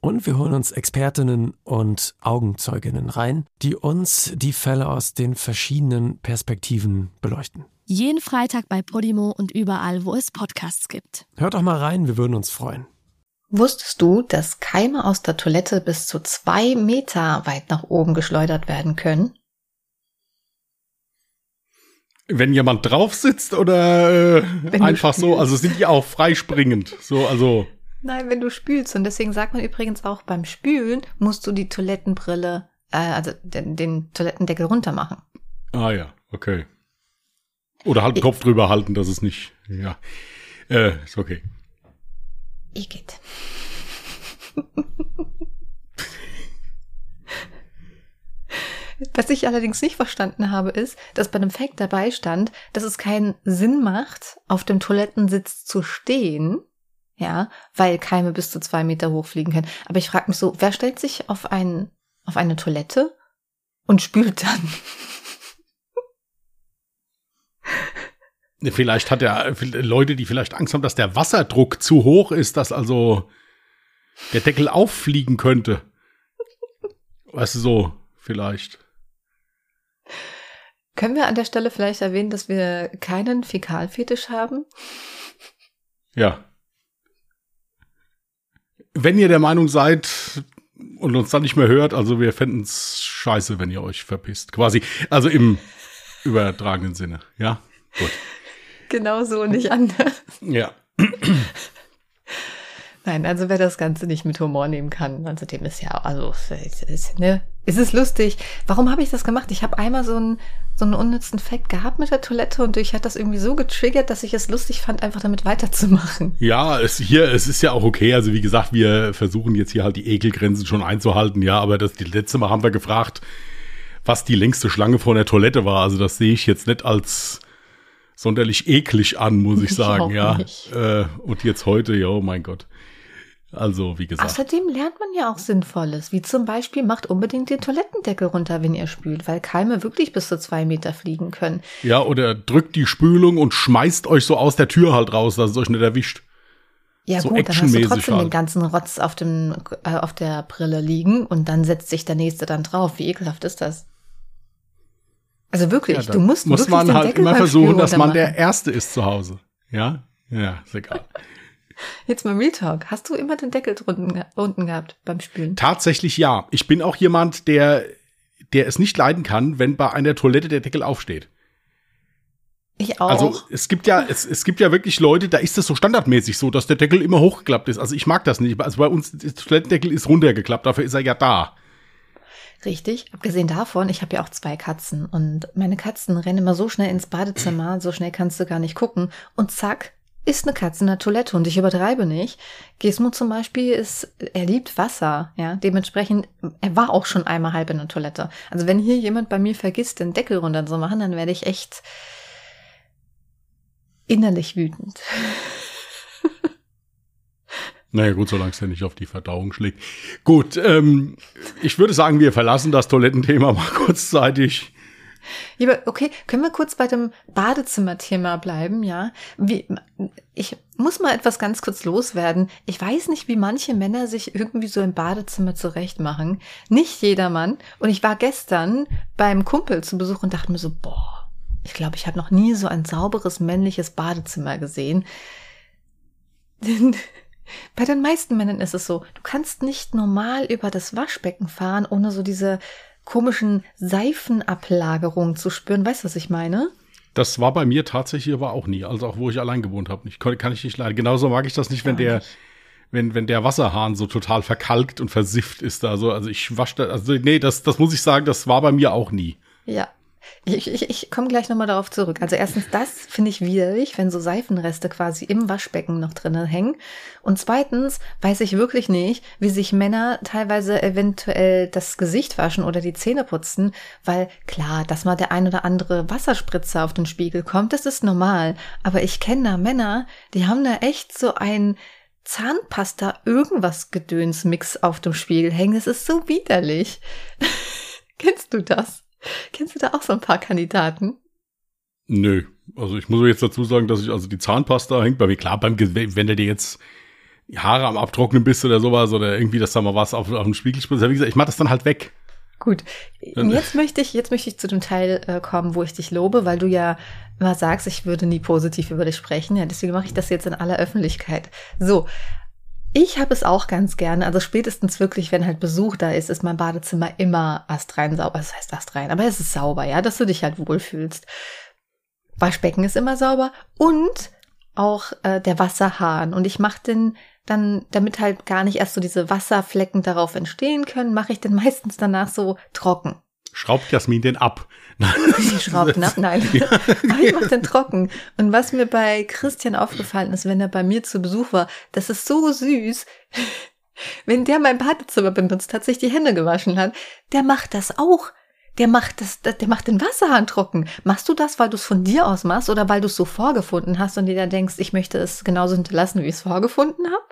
Und wir holen uns Expertinnen und Augenzeuginnen rein, die uns die Fälle aus den verschiedenen Perspektiven beleuchten. Jeden Freitag bei Podimo und überall, wo es Podcasts gibt. Hört doch mal rein, wir würden uns freuen. Wusstest du, dass Keime aus der Toilette bis zu zwei Meter weit nach oben geschleudert werden können? Wenn jemand drauf sitzt oder äh, einfach so, also sind die auch freispringend. So, also. Nein, wenn du spülst. Und deswegen sagt man übrigens auch, beim Spülen musst du die Toilettenbrille, äh, also den, den Toilettendeckel runter machen. Ah ja, okay. Oder halt den Kopf drüber halten, dass es nicht. Ja. Äh, ist okay. Igitt. Was ich allerdings nicht verstanden habe, ist, dass bei dem Fact dabei stand, dass es keinen Sinn macht, auf dem Toilettensitz zu stehen, ja, weil Keime bis zu zwei Meter hoch fliegen können. Aber ich frage mich so, wer stellt sich auf, ein, auf eine Toilette und spült dann? Vielleicht hat er Leute, die vielleicht Angst haben, dass der Wasserdruck zu hoch ist, dass also der Deckel auffliegen könnte. Weißt du, so, vielleicht. Können wir an der Stelle vielleicht erwähnen, dass wir keinen Fäkalfetisch haben? Ja. Wenn ihr der Meinung seid und uns dann nicht mehr hört, also wir fänden es scheiße, wenn ihr euch verpisst. Quasi, also im übertragenen Sinne, ja? Gut. Genau so und nicht anders. Ja. Nein, also wer das Ganze nicht mit Humor nehmen kann, also dem ist ja, also es ist, ne, es ist lustig. Warum habe ich das gemacht? Ich habe einmal so einen, so einen unnützen Fact gehabt mit der Toilette und ich hat das irgendwie so getriggert, dass ich es lustig fand, einfach damit weiterzumachen. Ja, es hier, es ist ja auch okay. Also wie gesagt, wir versuchen jetzt hier halt die Ekelgrenzen schon einzuhalten. Ja, aber das die letzte Mal haben wir gefragt, was die längste Schlange vor der Toilette war. Also das sehe ich jetzt nicht als sonderlich eklig an, muss ich sagen, ich ja. Äh, und jetzt heute, ja, oh mein Gott. Also, wie gesagt. Außerdem lernt man ja auch Sinnvolles, wie zum Beispiel macht unbedingt den Toilettendeckel runter, wenn ihr spült, weil Keime wirklich bis zu zwei Meter fliegen können. Ja, oder drückt die Spülung und schmeißt euch so aus der Tür halt raus, dass es euch nicht erwischt. Ja so gut, dann hast du trotzdem halt. den ganzen Rotz auf, dem, äh, auf der Brille liegen und dann setzt sich der nächste dann drauf. Wie ekelhaft ist das? Also wirklich, ja, du musst muss wirklich man halt Deckel immer versuchen, dass man der Erste ist zu Hause. Ja, ja, ist egal. Jetzt mal Real Talk. Hast du immer den Deckel drunten, unten gehabt beim Spülen? Tatsächlich ja. Ich bin auch jemand, der, der es nicht leiden kann, wenn bei einer Toilette der Deckel aufsteht. Ich auch. Also es gibt ja, es, es gibt ja wirklich Leute, da ist das so standardmäßig so, dass der Deckel immer hochgeklappt ist. Also ich mag das nicht. Also bei uns, der Toilettendeckel ist runtergeklappt, dafür ist er ja da. Richtig. Abgesehen davon, ich habe ja auch zwei Katzen und meine Katzen rennen immer so schnell ins Badezimmer, so schnell kannst du gar nicht gucken. Und zack, ist eine Katze in der Toilette und ich übertreibe nicht. Gizmo zum Beispiel ist, er liebt Wasser, ja. Dementsprechend, er war auch schon einmal halb in der Toilette. Also wenn hier jemand bei mir vergisst, den Deckel runter zu machen, dann werde ich echt innerlich wütend. Naja, gut, solange es ja nicht auf die Verdauung schlägt. Gut, ähm, ich würde sagen, wir verlassen das Toilettenthema mal kurzzeitig. Ja, okay, können wir kurz bei dem Badezimmerthema bleiben, ja? Wie, ich muss mal etwas ganz kurz loswerden. Ich weiß nicht, wie manche Männer sich irgendwie so im Badezimmer zurechtmachen. Nicht jedermann. Und ich war gestern beim Kumpel zu Besuch und dachte mir so, boah, ich glaube, ich habe noch nie so ein sauberes männliches Badezimmer gesehen. Bei den meisten Männern ist es so, du kannst nicht normal über das Waschbecken fahren, ohne so diese komischen Seifenablagerungen zu spüren. Weißt du, was ich meine? Das war bei mir tatsächlich aber auch nie. Also auch wo ich allein gewohnt habe. Ich kann, kann ich nicht leiden. Genauso mag ich das nicht, wenn der, wenn, wenn der Wasserhahn so total verkalkt und versifft ist. Also, also ich wasche da, also nee, das, das muss ich sagen, das war bei mir auch nie. Ja. Ich, ich, ich komme gleich nochmal darauf zurück. Also erstens, das finde ich widerlich, wenn so Seifenreste quasi im Waschbecken noch drinnen hängen. Und zweitens weiß ich wirklich nicht, wie sich Männer teilweise eventuell das Gesicht waschen oder die Zähne putzen, weil klar, dass mal der ein oder andere Wasserspritzer auf den Spiegel kommt, das ist normal. Aber ich kenne da Männer, die haben da echt so ein Zahnpasta irgendwas Gedöns-Mix auf dem Spiegel hängen. Das ist so widerlich. Kennst du das? Kennst du da auch so ein paar Kandidaten? Nö. Also ich muss jetzt dazu sagen, dass ich, also die Zahnpasta hängt bei mir, klar, beim, wenn du dir jetzt die Haare am Abtrocknen bist oder sowas oder irgendwie, dass da mal was auf, auf dem Spiegel spritzt, wie gesagt, ich mach das dann halt weg. Gut. Jetzt möchte ich, jetzt möchte ich zu dem Teil äh, kommen, wo ich dich lobe, weil du ja immer sagst, ich würde nie positiv über dich sprechen. Ja, deswegen mache ich das jetzt in aller Öffentlichkeit. So. Ich habe es auch ganz gerne. Also spätestens wirklich, wenn halt Besuch da ist, ist mein Badezimmer immer astrein sauber. Das heißt astrein, aber es ist sauber, ja, dass du dich halt wohlfühlst. Waschbecken ist immer sauber und auch äh, der Wasserhahn. Und ich mache den dann, damit halt gar nicht erst so diese Wasserflecken darauf entstehen können, mache ich den meistens danach so trocken. Schraubt Jasmin den ab? Ich schraube ab, nein. Ja. Aber ich mache den trocken. Und was mir bei Christian aufgefallen ist, wenn er bei mir zu Besuch war, das ist so süß. Wenn der mein Badezimmer benutzt hat, sich die Hände gewaschen hat, der macht das auch. Der macht das, der macht den Wasserhahn trocken. Machst du das, weil du es von dir aus machst oder weil du es so vorgefunden hast und dir dann denkst, ich möchte es genauso hinterlassen, wie ich es vorgefunden habe?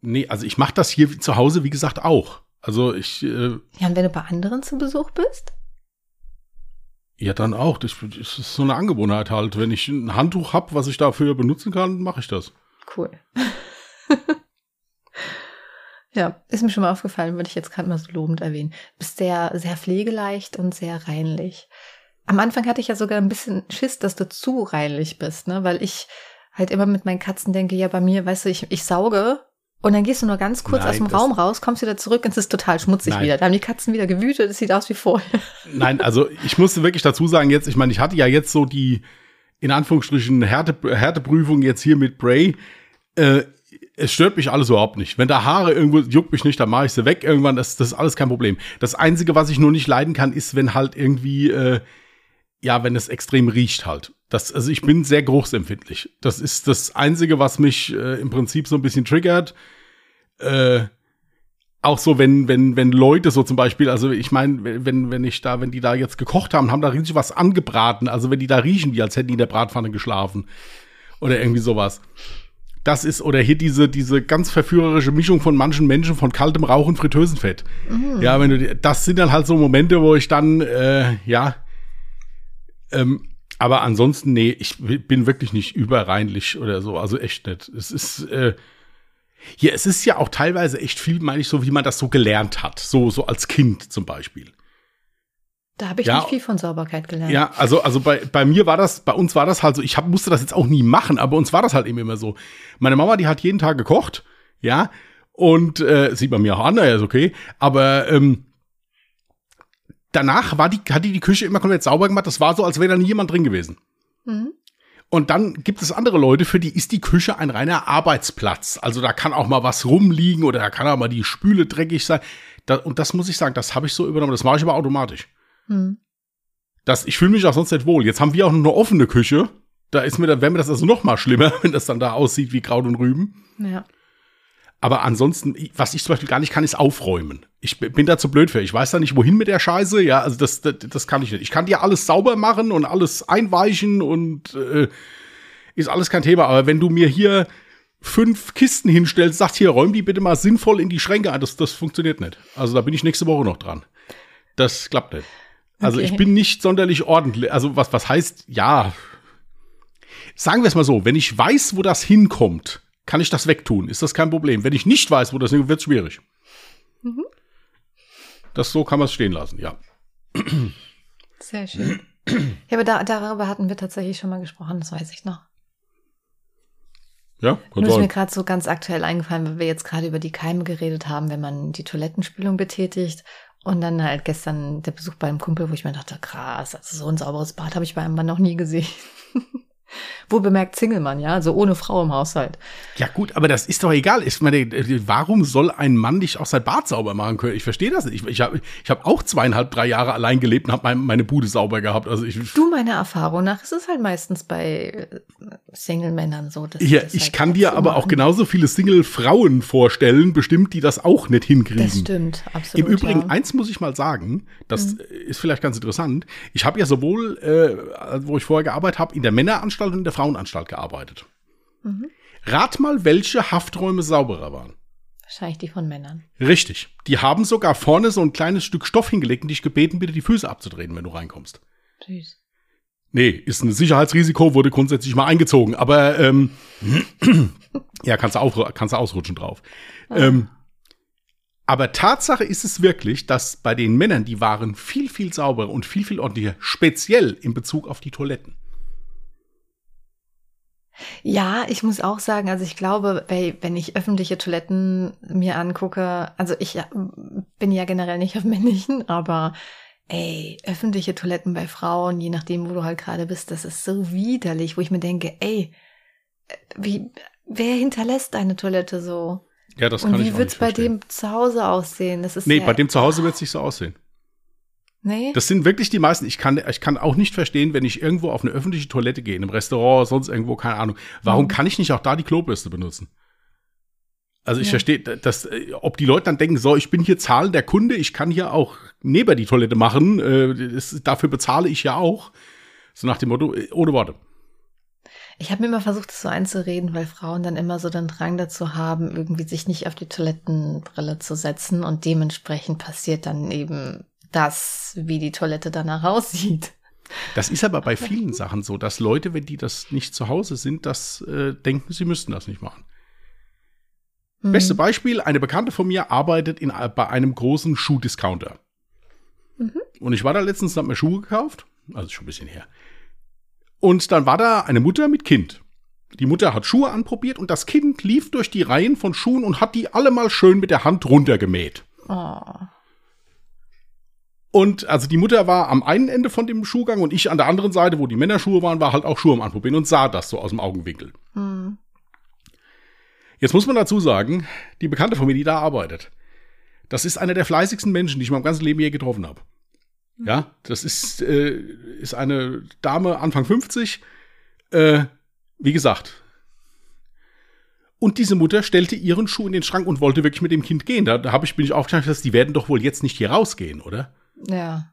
Nee, also ich mache das hier zu Hause, wie gesagt, auch. Also ich. Äh, ja, und wenn du bei anderen zu Besuch bist? Ja, dann auch. Das, ist so eine Angewohnheit halt. Wenn ich ein Handtuch habe, was ich dafür benutzen kann, mache ich das. Cool. ja, ist mir schon mal aufgefallen, würde ich jetzt gerade mal so lobend erwähnen. Bist sehr, sehr pflegeleicht und sehr reinlich. Am Anfang hatte ich ja sogar ein bisschen Schiss, dass du zu reinlich bist, ne? Weil ich halt immer mit meinen Katzen denke, ja, bei mir, weißt du, ich, ich sauge und dann gehst du nur ganz kurz Nein, aus dem Raum raus, kommst wieder zurück und es ist total schmutzig Nein. wieder. Da haben die Katzen wieder gewütet, es sieht aus wie vorher. Nein, also ich musste wirklich dazu sagen, jetzt, ich meine, ich hatte ja jetzt so die, in Anführungsstrichen, Härte, Härteprüfung jetzt hier mit Bray. Äh, es stört mich alles überhaupt nicht. Wenn da Haare irgendwo juckt mich nicht, dann mache ich sie weg irgendwann. Das, das ist alles kein Problem. Das Einzige, was ich nur nicht leiden kann, ist, wenn halt irgendwie, äh, ja, wenn es extrem riecht halt. Das, also ich bin sehr geruchsempfindlich. Das ist das Einzige, was mich äh, im Prinzip so ein bisschen triggert äh, auch so, wenn, wenn, wenn Leute so zum Beispiel, also ich meine, wenn, wenn ich da, wenn die da jetzt gekocht haben, haben da richtig was angebraten, also wenn die da riechen, wie als hätten die in der Bratpfanne geschlafen. Oder irgendwie sowas. Das ist, oder hier diese, diese ganz verführerische Mischung von manchen Menschen von kaltem Rauch und Fritteusenfett. Mhm. Ja, wenn du, das sind dann halt so Momente, wo ich dann, äh, ja, ähm, aber ansonsten, nee, ich bin wirklich nicht überreinlich oder so, also echt nicht. Es ist, äh, hier, es ist ja auch teilweise echt viel, meine ich, so wie man das so gelernt hat. So, so als Kind zum Beispiel. Da habe ich ja, nicht viel von Sauberkeit gelernt. Ja, also, also bei, bei mir war das, bei uns war das halt so, ich hab, musste das jetzt auch nie machen, aber bei uns war das halt eben immer so. Meine Mama, die hat jeden Tag gekocht, ja, und äh, sieht man mir auch an, ja, ist okay, aber ähm, danach war die, hat die die Küche immer komplett sauber gemacht, das war so, als wäre da nie jemand drin gewesen. Mhm. Und dann gibt es andere Leute, für die ist die Küche ein reiner Arbeitsplatz. Also da kann auch mal was rumliegen oder da kann auch mal die Spüle dreckig sein. Da, und das muss ich sagen, das habe ich so übernommen. Das mache ich aber automatisch. Hm. Das, ich fühle mich auch sonst nicht wohl. Jetzt haben wir auch noch eine offene Küche. Da ist mir, dann wäre mir das also noch mal schlimmer, wenn das dann da aussieht wie Kraut und Rüben. Ja. Aber ansonsten, was ich zum Beispiel gar nicht kann, ist aufräumen. Ich bin da zu blöd für. Ich weiß da nicht, wohin mit der Scheiße. Ja, also das, das, das kann ich nicht. Ich kann dir alles sauber machen und alles einweichen und äh, ist alles kein Thema. Aber wenn du mir hier fünf Kisten hinstellst, sagst hier, räum die bitte mal sinnvoll in die Schränke ein, das, das funktioniert nicht. Also da bin ich nächste Woche noch dran. Das klappt nicht. Also okay. ich bin nicht sonderlich ordentlich. Also was, was heißt, ja. Sagen wir es mal so, wenn ich weiß, wo das hinkommt, kann ich das wegtun. Ist das kein Problem. Wenn ich nicht weiß, wo das hinkommt, wird es schwierig. Mhm. Das so kann man es stehen lassen, ja. Sehr schön. Ja, aber da, darüber hatten wir tatsächlich schon mal gesprochen, das weiß ich noch. Ja, Nur ist mir gerade so ganz aktuell eingefallen, weil wir jetzt gerade über die Keime geredet haben, wenn man die Toilettenspülung betätigt. Und dann halt gestern der Besuch bei einem Kumpel, wo ich mir dachte, krass, also so ein sauberes Bad habe ich bei einem Mann noch nie gesehen. Wo bemerkt Single-Mann, ja, also ohne Frau im Haushalt. Ja gut, aber das ist doch egal. Ich meine, warum soll ein Mann nicht auch sein Bad sauber machen können? Ich verstehe das nicht. Ich, ich habe ich hab auch zweieinhalb, drei Jahre allein gelebt und habe mein, meine Bude sauber gehabt. Also ich, du, meiner Erfahrung nach, ist es halt meistens bei äh, Single-Männern so. Dass ja, ich halt kann dir so aber machen. auch genauso viele Single-Frauen vorstellen, bestimmt, die das auch nicht hinkriegen. Das stimmt, absolut. Im Übrigen, ja. eins muss ich mal sagen, das mhm. ist vielleicht ganz interessant. Ich habe ja sowohl, äh, wo ich vorher gearbeitet habe, in der Männeranstalt und in der Frauenanstalt gearbeitet. Mhm. Rat mal, welche Hafträume sauberer waren. Wahrscheinlich die von Männern. Richtig. Die haben sogar vorne so ein kleines Stück Stoff hingelegt und dich gebeten, bitte die Füße abzudrehen, wenn du reinkommst. Süß. Nee, ist ein Sicherheitsrisiko, wurde grundsätzlich mal eingezogen, aber ähm, ja, kannst du, auf, kannst du ausrutschen drauf. Ah. Ähm, aber Tatsache ist es wirklich, dass bei den Männern die waren viel, viel sauberer und viel, viel ordentlicher, speziell in Bezug auf die Toiletten. Ja, ich muss auch sagen, also ich glaube, wenn ich öffentliche Toiletten mir angucke, also ich bin ja generell nicht auf männlichen, aber ey, öffentliche Toiletten bei Frauen, je nachdem, wo du halt gerade bist, das ist so widerlich, wo ich mir denke, ey, wie, wer hinterlässt deine Toilette so? Ja, das kann Und wie wird es bei dem zu Hause aussehen? Das ist nee, bei dem zu Hause wird es nicht so aussehen. Nee. Das sind wirklich die meisten. Ich kann, ich kann auch nicht verstehen, wenn ich irgendwo auf eine öffentliche Toilette gehe, in einem Restaurant, sonst irgendwo, keine Ahnung. Warum mhm. kann ich nicht auch da die Klobürste benutzen? Also ich ja. verstehe, dass, äh, ob die Leute dann denken, so, ich bin hier zahlender Kunde, ich kann hier auch neben die Toilette machen, äh, das, dafür bezahle ich ja auch. So nach dem Motto, äh, ohne Worte. Ich habe mir immer versucht, das so einzureden, weil Frauen dann immer so den Drang dazu haben, irgendwie sich nicht auf die Toilettenbrille zu setzen und dementsprechend passiert dann eben das, wie die Toilette danach aussieht. Das ist aber bei vielen Sachen so, dass Leute, wenn die das nicht zu Hause sind, das äh, denken, sie müssten das nicht machen. Mhm. Beste Beispiel, eine Bekannte von mir arbeitet in, bei einem großen Schuhdiscounter. Mhm. Und ich war da letztens habe mir Schuhe gekauft, also schon ein bisschen her. Und dann war da eine Mutter mit Kind. Die Mutter hat Schuhe anprobiert und das Kind lief durch die Reihen von Schuhen und hat die alle mal schön mit der Hand runtergemäht. Oh. Und also die Mutter war am einen Ende von dem Schuhgang und ich an der anderen Seite, wo die Männerschuhe waren, war halt auch Schuhe am Anprobieren und sah das so aus dem Augenwinkel. Hm. Jetzt muss man dazu sagen, die Bekannte von mir, die da arbeitet, das ist einer der fleißigsten Menschen, die ich in meinem ganzen Leben je getroffen habe. Ja, das ist, äh, ist eine Dame Anfang 50. Äh, wie gesagt. Und diese Mutter stellte ihren Schuh in den Schrank und wollte wirklich mit dem Kind gehen. Da, da hab ich, bin ich aufgestanden, dass die werden doch wohl jetzt nicht hier rausgehen, oder? Ja.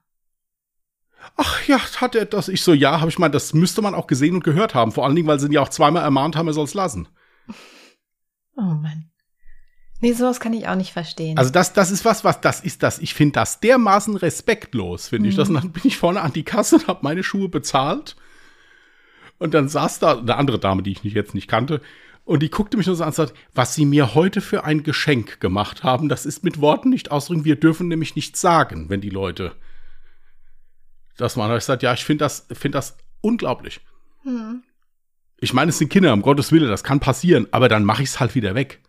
Ach ja, hat er das? Ich so, ja, habe ich mal, das müsste man auch gesehen und gehört haben. Vor allen Dingen, weil sie ihn ja auch zweimal ermahnt haben, er soll es lassen. Oh Mann. Nee, sowas kann ich auch nicht verstehen. Also das, das ist was, was das ist das. Ich finde das dermaßen respektlos, finde mhm. ich. Das, und dann bin ich vorne an die Kasse und habe meine Schuhe bezahlt. Und dann saß da eine andere Dame, die ich nicht, jetzt nicht kannte. Und die guckte mich nur so an und sagte, was sie mir heute für ein Geschenk gemacht haben, das ist mit Worten nicht ausdrücken. Wir dürfen nämlich nichts sagen, wenn die Leute das machen. Ich sagte, ja, ich finde das, finde das unglaublich. Mhm. Ich meine, es sind Kinder, um Gottes Willen, das kann passieren, aber dann mache ich es halt wieder weg.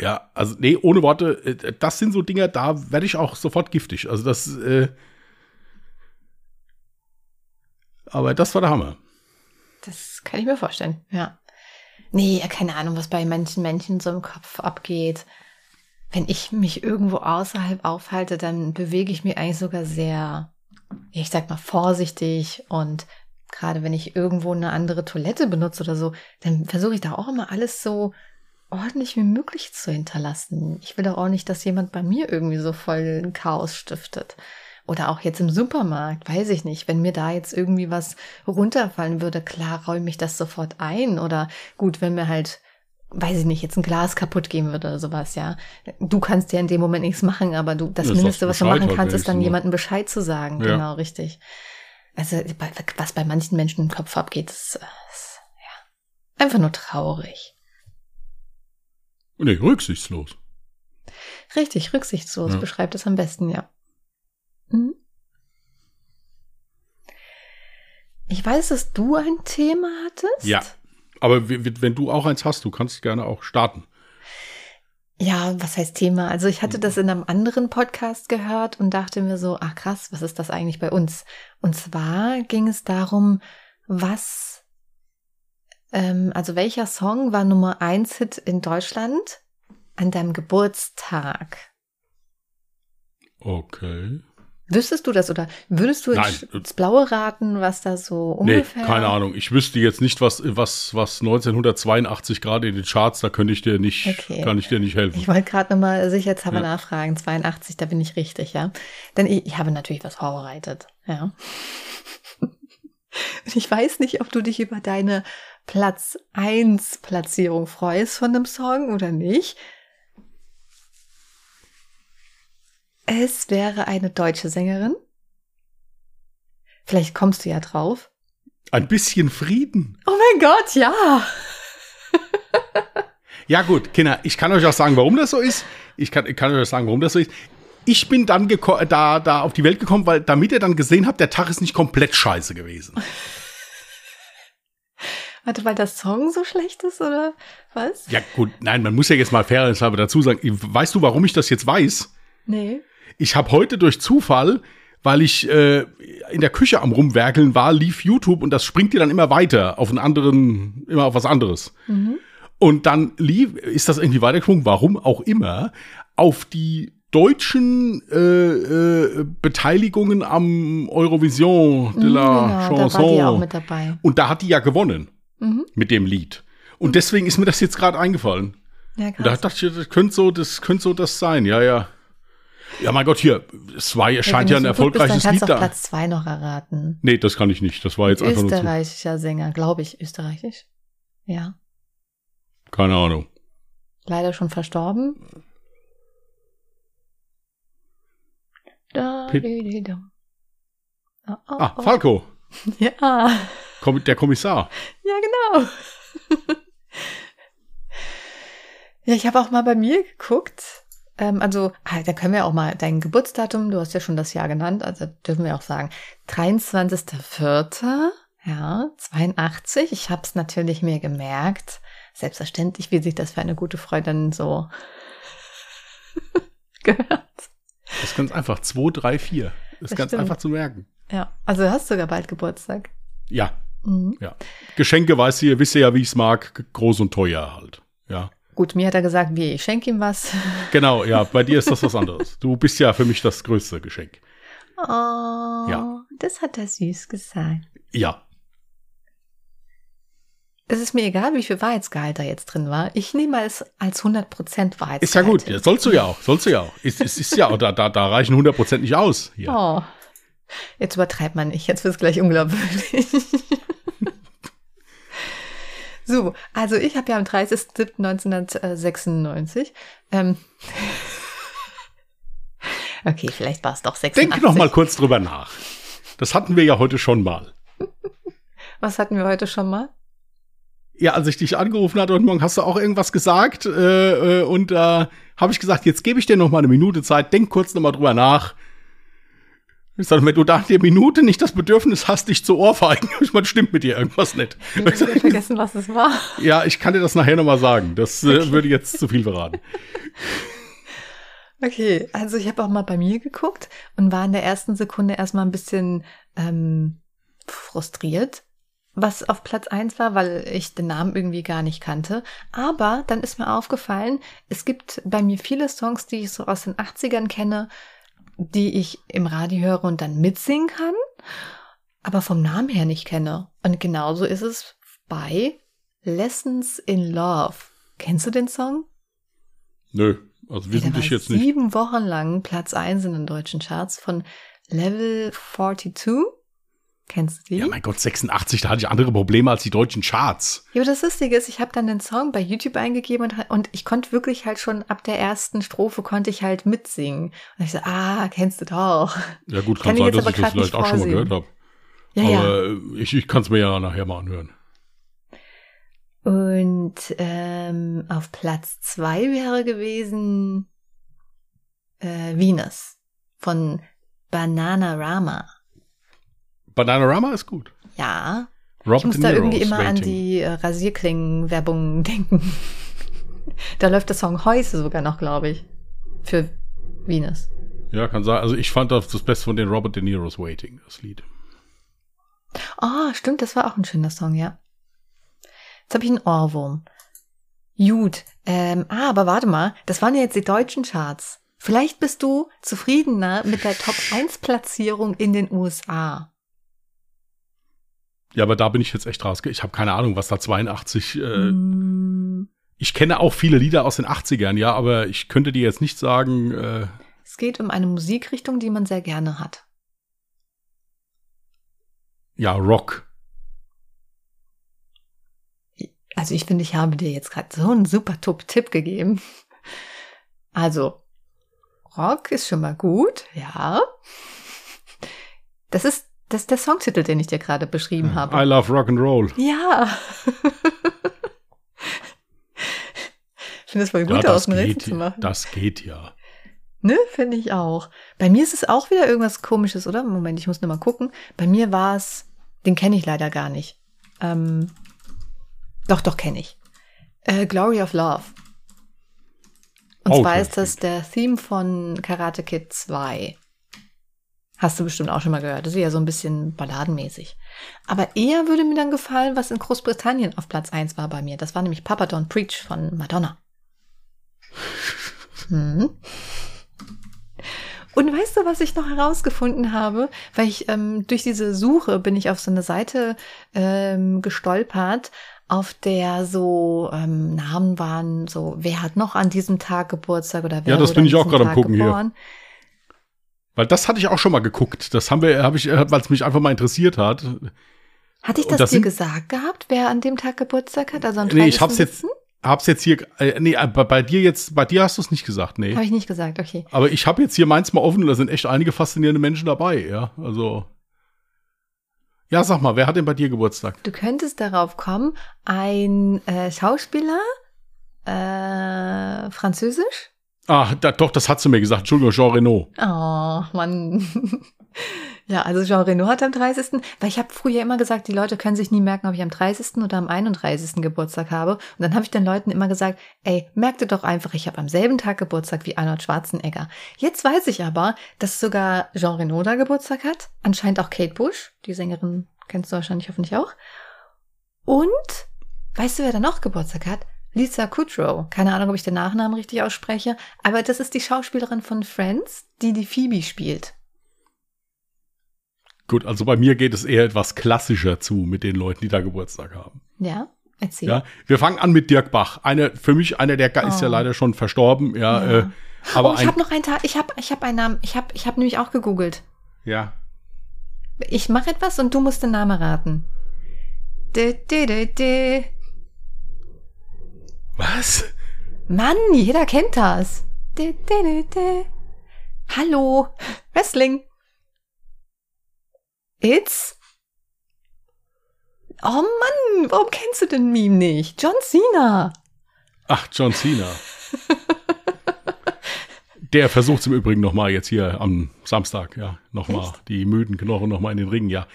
Ja, also nee, ohne Worte, äh, das sind so Dinge, da werde ich auch sofort giftig. Also das, äh aber das war der Hammer. Das kann ich mir vorstellen, ja. Nee, keine Ahnung, was bei manchen Menschen so im Kopf abgeht. Wenn ich mich irgendwo außerhalb aufhalte, dann bewege ich mich eigentlich sogar sehr, ich sag mal, vorsichtig und gerade wenn ich irgendwo eine andere Toilette benutze oder so, dann versuche ich da auch immer alles so ordentlich wie möglich zu hinterlassen. Ich will doch auch nicht, dass jemand bei mir irgendwie so voll Chaos stiftet. Oder auch jetzt im Supermarkt, weiß ich nicht. Wenn mir da jetzt irgendwie was runterfallen würde, klar räume ich das sofort ein. Oder gut, wenn mir halt, weiß ich nicht, jetzt ein Glas kaputt gehen würde oder sowas, ja. Du kannst ja in dem Moment nichts machen, aber du, das, das Mindeste, was du machen kannst, ist dann jemandem Bescheid zu sagen. Ja. Genau, richtig. Also, was bei manchen Menschen im Kopf abgeht, ist, ist ja, einfach nur traurig. Nee, rücksichtslos. Richtig, rücksichtslos ja. beschreibt es am besten, ja. Mhm. Ich weiß, dass du ein Thema hattest. Ja, aber wenn du auch eins hast, du kannst gerne auch starten. Ja, was heißt Thema? Also ich hatte das in einem anderen Podcast gehört und dachte mir so, ach krass, was ist das eigentlich bei uns? Und zwar ging es darum, was Ähm, also welcher Song war Nummer 1 Hit in Deutschland an deinem Geburtstag? Okay. Wüsstest du das oder würdest du Nein. ins Blaue raten, was da so ungefähr? Nee, keine Ahnung. Ich wüsste jetzt nicht, was, was, was 1982 gerade in den Charts, da könnte ich dir nicht, Okay. kann ich dir nicht helfen. Ich wollte gerade nochmal sicherheitshalber Ja. nachfragen. 82, da bin ich richtig, ja. Denn ich, ich habe natürlich was vorbereitet, ja. Und ich weiß nicht, ob du dich über deine Platz 1 Platzierung freust von dem Song oder nicht. Es wäre eine deutsche Sängerin. Vielleicht kommst du ja drauf. Ein bisschen Frieden. Oh mein Gott, ja. Ja gut, Kinder, ich kann euch auch sagen, warum das so ist. Ich kann, ich kann euch auch sagen, warum das so ist. Ich bin dann da, da auf die Welt gekommen, weil damit ihr dann gesehen habt, der Tag ist nicht komplett scheiße gewesen. Warte, weil der Song so schlecht ist, oder was? Ja gut, nein, man muss ja jetzt mal fairerweise dazu sagen, weißt du, warum ich das jetzt weiß? Nee. Ich habe heute durch Zufall, weil ich äh, in der Küche am rumwerkeln war, lief YouTube und das springt dir dann immer weiter auf einen anderen, immer auf was anderes. Und dann lief, ist das irgendwie weitergesprungen, warum auch immer, auf die deutschen äh, äh, Beteiligungen am Eurovision de la genau, da war die auch Chanson. mit dabei. Und da hat die ja gewonnen Mhm. mit dem Lied. Und deswegen ist mir das jetzt gerade eingefallen. Ja, Und da krass. dachte ich, das könnte so, das könnte so das sein, ja, ja. Ja, mein Gott, hier, es war, scheint ja ein gut bist, erfolgreiches dann Lied kannst du da. auf Platz 2 noch erraten. Nee, das kann ich nicht. Das war jetzt einfach nur. Österreichischer Sänger, glaube ich, österreichisch. Ja. Keine Ahnung. Leider schon verstorben. Da, Pit- di, di, da. Oh, oh, Ah, oh. Falco, Ja, Komm- der Kommissar. ja, genau. ja, ich habe auch mal bei mir geguckt. Ähm, also, ah, da können wir auch mal dein Geburtsdatum, du hast ja schon das Jahr genannt, also dürfen wir auch sagen. 23.04. Ja, 82. Ich habe es natürlich mir gemerkt. Selbstverständlich, wie sich das für eine gute Freundin so gehört. Das ist ganz einfach. 2, 3, 4. Das ist Das ganz stimmt. einfach zu merken. Ja, also du hast sogar bald Geburtstag. Ja, Mhm. ja. Geschenke, weißt ihr, wisst ihr ja, wie ich es mag. Groß und teuer halt. Ja. Gut, mir hat er gesagt, wie, ich schenke ihm was. Genau, ja, bei dir ist das was anderes. Du bist ja für mich das größte Geschenk. Oh, Ja. das hat er süß gesagt. Ja. Es ist mir egal, wie viel Wahrheitsgehalt da jetzt drin war. Ich nehme es als 100% Wahrheitsgehalt. Ist ja gut. Ja, sollst du ja auch. Sollst du ja auch. Ist, ist, ist ja, da, da, da reichen 100% nicht aus. Hier. Oh, jetzt übertreibt man nicht. Jetzt wird es gleich unglaubwürdig. so, also ich habe ja am 30.07.1996 ähm, Okay, vielleicht war es doch 86. Denk noch mal kurz drüber nach. Das hatten wir ja heute schon mal. Was hatten wir heute schon mal? Ja, als ich dich angerufen hatte heute Morgen, hast du auch irgendwas gesagt. Äh, äh, und da äh, habe ich gesagt, jetzt gebe ich dir noch mal eine Minute Zeit. Denk kurz noch mal drüber nach. Ich sage, wenn du nach der Minute nicht das Bedürfnis hast, dich zu ohrfeigen, ich meine, stimmt mit dir irgendwas nicht. Ich habe vergessen, was es war. Ja, ich kann dir das nachher noch mal sagen. Das äh, würde jetzt zu viel verraten. Okay, also ich habe auch mal bei mir geguckt und war in der ersten Sekunde erstmal ein bisschen ähm, frustriert, was auf Platz eins war, weil ich den Namen irgendwie gar nicht kannte. Aber dann ist mir aufgefallen, es gibt bei mir viele Songs, die ich so aus den 80ern kenne, die ich im Radio höre und dann mitsingen kann, aber vom Namen her nicht kenne. Und genauso ist es bei Lessons in Love. Kennst du den Song? Nö, also Der wissentlich war jetzt nicht. sieben Wochen lang Platz 1 in den deutschen Charts von Level 42. Kennst du die? Ja, mein Gott, 86, da hatte ich andere Probleme als die deutschen Charts. Ja, aber das Lustige ist, ich habe dann den Song bei YouTube eingegeben und, und ich konnte wirklich halt schon ab der ersten Strophe konnte ich halt mitsingen. Und ich so, ah, kennst du doch. Ja gut, Kann kann sein, dass ich das vielleicht auch schon mal gehört habe. Ja, ja. Aber äh, ich, ich kann es mir ja nachher mal anhören. Und ähm, auf Platz 2 wäre gewesen äh, Venus von Bananarama. Bananarama ist gut. Ja, Robert Ich muss da irgendwie immer an waiting. die äh, Rasierklingen-Werbung denken. da läuft der Song Häuse sogar noch, glaube ich. Für Venus. Ja, kann sein. Also ich fand das das Beste von den Robert De Niro's Waiting, das Lied. Oh, stimmt, das war auch ein schöner Song, ja. Jetzt habe ich einen Ohrwurm. Gut. Ähm, ah, aber warte mal, das waren ja jetzt die deutschen Charts. Vielleicht bist du zufriedener mit der Top 1 Platzierung in den USA. Ja, aber da bin ich jetzt echt raus. Ich habe keine Ahnung, was da 82. Äh, Mm, Ich kenne auch viele Lieder aus den 80ern, ja, aber ich könnte dir jetzt nicht sagen, äh, Es geht um eine Musikrichtung, die man sehr gerne hat. ja, Rock. Also ich finde, ich habe dir jetzt gerade so einen super Top-Tipp gegeben. Also, Rock ist schon mal gut, ja. Das ist, das ist der Songtitel, den ich dir gerade beschrieben habe. I love Rock and Roll. Ja. ich finde es voll gut, ja, aus das dem Rätsel geht, zu machen. das geht ja. Ne, finde ich auch. Bei mir ist es auch wieder irgendwas komisches, oder? Moment, ich muss nur mal gucken. Bei mir war es, den kenne ich leider gar nicht. Ähm, doch, doch, kenne ich. Äh, Glory of Love. Und Oh, zwar ist das der Theme von Karate Kid 2. Hast du bestimmt auch schon mal gehört. Das ist ja so ein bisschen balladenmäßig. Aber eher würde mir dann gefallen, was in Großbritannien auf Platz 1 war bei mir. Das war nämlich Papa Don't Preach von Madonna. Hm. Und weißt du, was ich noch herausgefunden habe? Weil ich ähm, durch diese Suche bin ich auf so eine Seite ähm, gestolpert, auf der so ähm, Namen waren, so wer hat noch an diesem Tag Geburtstag oder wer Ja, das bin ich auch gerade am gucken hier. Weil das hatte ich auch schon mal geguckt. Das haben wir, habe ich, äh, weil es mich einfach mal interessiert hat. Hatte ich das, das dir gesagt gehabt, wer an dem Tag Geburtstag hat? Also am Nee, ich hab's 30.07.? jetzt, hab's jetzt hier, äh, nee, äh, bei, bei dir jetzt, bei dir hast du es nicht gesagt, nee. Habe ich nicht gesagt, okay. Aber ich habe jetzt hier meins mal offen und da sind echt einige faszinierende Menschen dabei, ja. Also. Ja, sag mal, wer hat denn bei dir Geburtstag? Du könntest darauf kommen, ein äh, Schauspieler, äh, französisch? Ah, da, doch, das hat sie mir gesagt. Entschuldigung, Jean Reno. Oh, Mann. ja, also Jean Reno hat am 30. Weil ich habe früher immer gesagt, die Leute können sich nie merken, ob ich am 30. oder am 31. Geburtstag habe. Und dann habe ich den Leuten immer gesagt, ey, merkt ihr doch einfach, ich habe am selben Tag Geburtstag wie Arnold Schwarzenegger. Jetzt weiß ich aber, dass sogar Jean Reno da Geburtstag hat. Anscheinend auch Kate Bush, die Sängerin kennst du wahrscheinlich hoffentlich auch. Und, weißt du, wer da noch Geburtstag hat? Lisa Kudrow. Keine Ahnung, ob ich den Nachnamen richtig ausspreche, aber das ist die Schauspielerin von Friends, die die Phoebe spielt. Gut, also bei mir geht es eher etwas klassischer zu mit den Leuten, die da Geburtstag haben. Ja, erzähl. Ja, wir fangen an mit Dirk Bach. Einer, für mich einer der ist ja Oh. leider schon verstorben, ja. Ja. Äh, aber oh, ich habe noch einen Tag. Ich habe, ich habe einen Namen. Ich habe, ich habe nämlich auch gegoogelt. ja. Ich mache etwas und du musst den Namen raten. Dü, dü, dü, dü. Was? Mann, jeder kennt das. Dü, dü, dü. Hallo, Wrestling. It's. Oh Mann, warum kennst du den Meme nicht? John Cena. Ach, John Cena. Der versucht im Übrigen noch mal jetzt hier am Samstag, ja, noch mal Echt? die müden Knochen noch mal in den Ring, ja.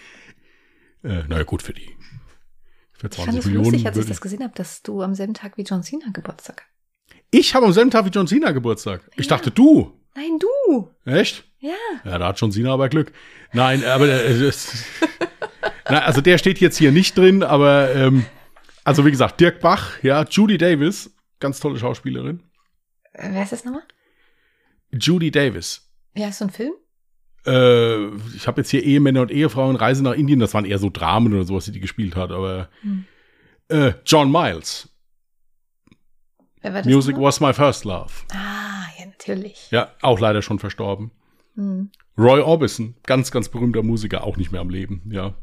Äh, naja, gut für die. Für Ich fand 20 es Millionen. lustig, als ich das gesehen habe, dass du am selben Tag wie John Cena Geburtstag hast. ich habe am selben Tag wie John Cena Geburtstag. Ich Ja. dachte, du. Nein, du. Echt? Ja. Ja, da hat John Cena aber Glück. Nein, aber äh, das, na, also der steht jetzt hier nicht drin, aber ähm, also wie gesagt, Dirk Bach, ja, Judy Davis, ganz tolle Schauspielerin. Äh, Wer ist das nochmal? Judy Davis. Wie heißt so ein Film? Äh, ich habe jetzt hier Ehemänner und Ehefrauen, Reise nach Indien, das waren eher so Dramen oder sowas, die die gespielt hat, aber Hm. äh, John Miles, war Music nochmal? was my first love. Ah, ja, natürlich. Ja, auch leider schon verstorben. Hm. Roy Orbison, ganz, ganz berühmter Musiker, auch nicht mehr am Leben, ja.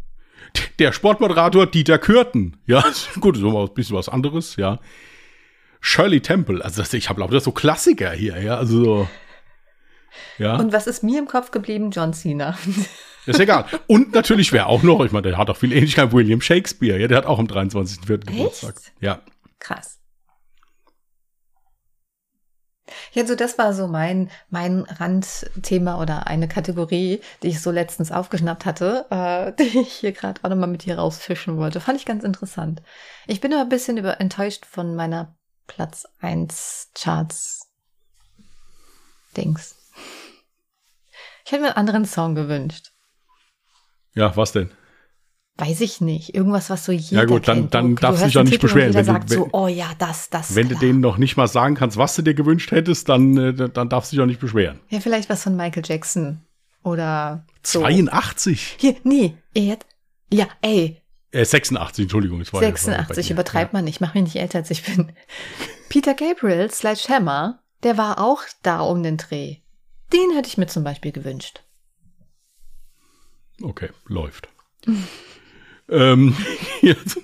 Der Sportmoderator Dieter Kürten, ja, gut, so ein bisschen was anderes, ja. Shirley Temple, also ich habe lauter so Klassiker hier, ja, also so, ja, Und was ist mir im Kopf geblieben? John Cena. ist egal. Und natürlich, wer auch noch, ich meine, der hat auch viel Ähnlichkeit, William Shakespeare, ja, der hat auch am 23.04. Geburtstag. Ja, Krass. Ja, so das war so mein, mein Randthema oder eine Kategorie, die ich so letztens aufgeschnappt hatte, äh, die ich hier gerade auch nochmal mit dir rausfischen wollte. Fand ich ganz interessant. Ich bin aber ein bisschen über, enttäuscht von meiner Platz 1 Charts Dings. Ich hätte mir einen anderen Song gewünscht. ja, was denn? weiß ich nicht, irgendwas, was so jeder Ja gut, dann, kennt. dann Du- darfst du du dich hörst nicht Titel beschweren. Wenn sagt du, so, wenn, oh ja, das, das. wenn du klar. denen noch nicht mal sagen kannst, was du dir gewünscht hättest, dann, äh, dann darfst du dich auch nicht beschweren. Ja, vielleicht was von Michael Jackson. Oder so. 82? Hier, nee, jetzt. Ja, ey, Äh, 86, Entschuldigung. es war- es war bei 86, dir. übertreibt man nicht, mach mich nicht älter als ich bin. Peter Gabriel, Sledgehammer, der war auch da um den Dreh. Den hätte ich mir zum Beispiel gewünscht. Okay, läuft. ähm, jetzt,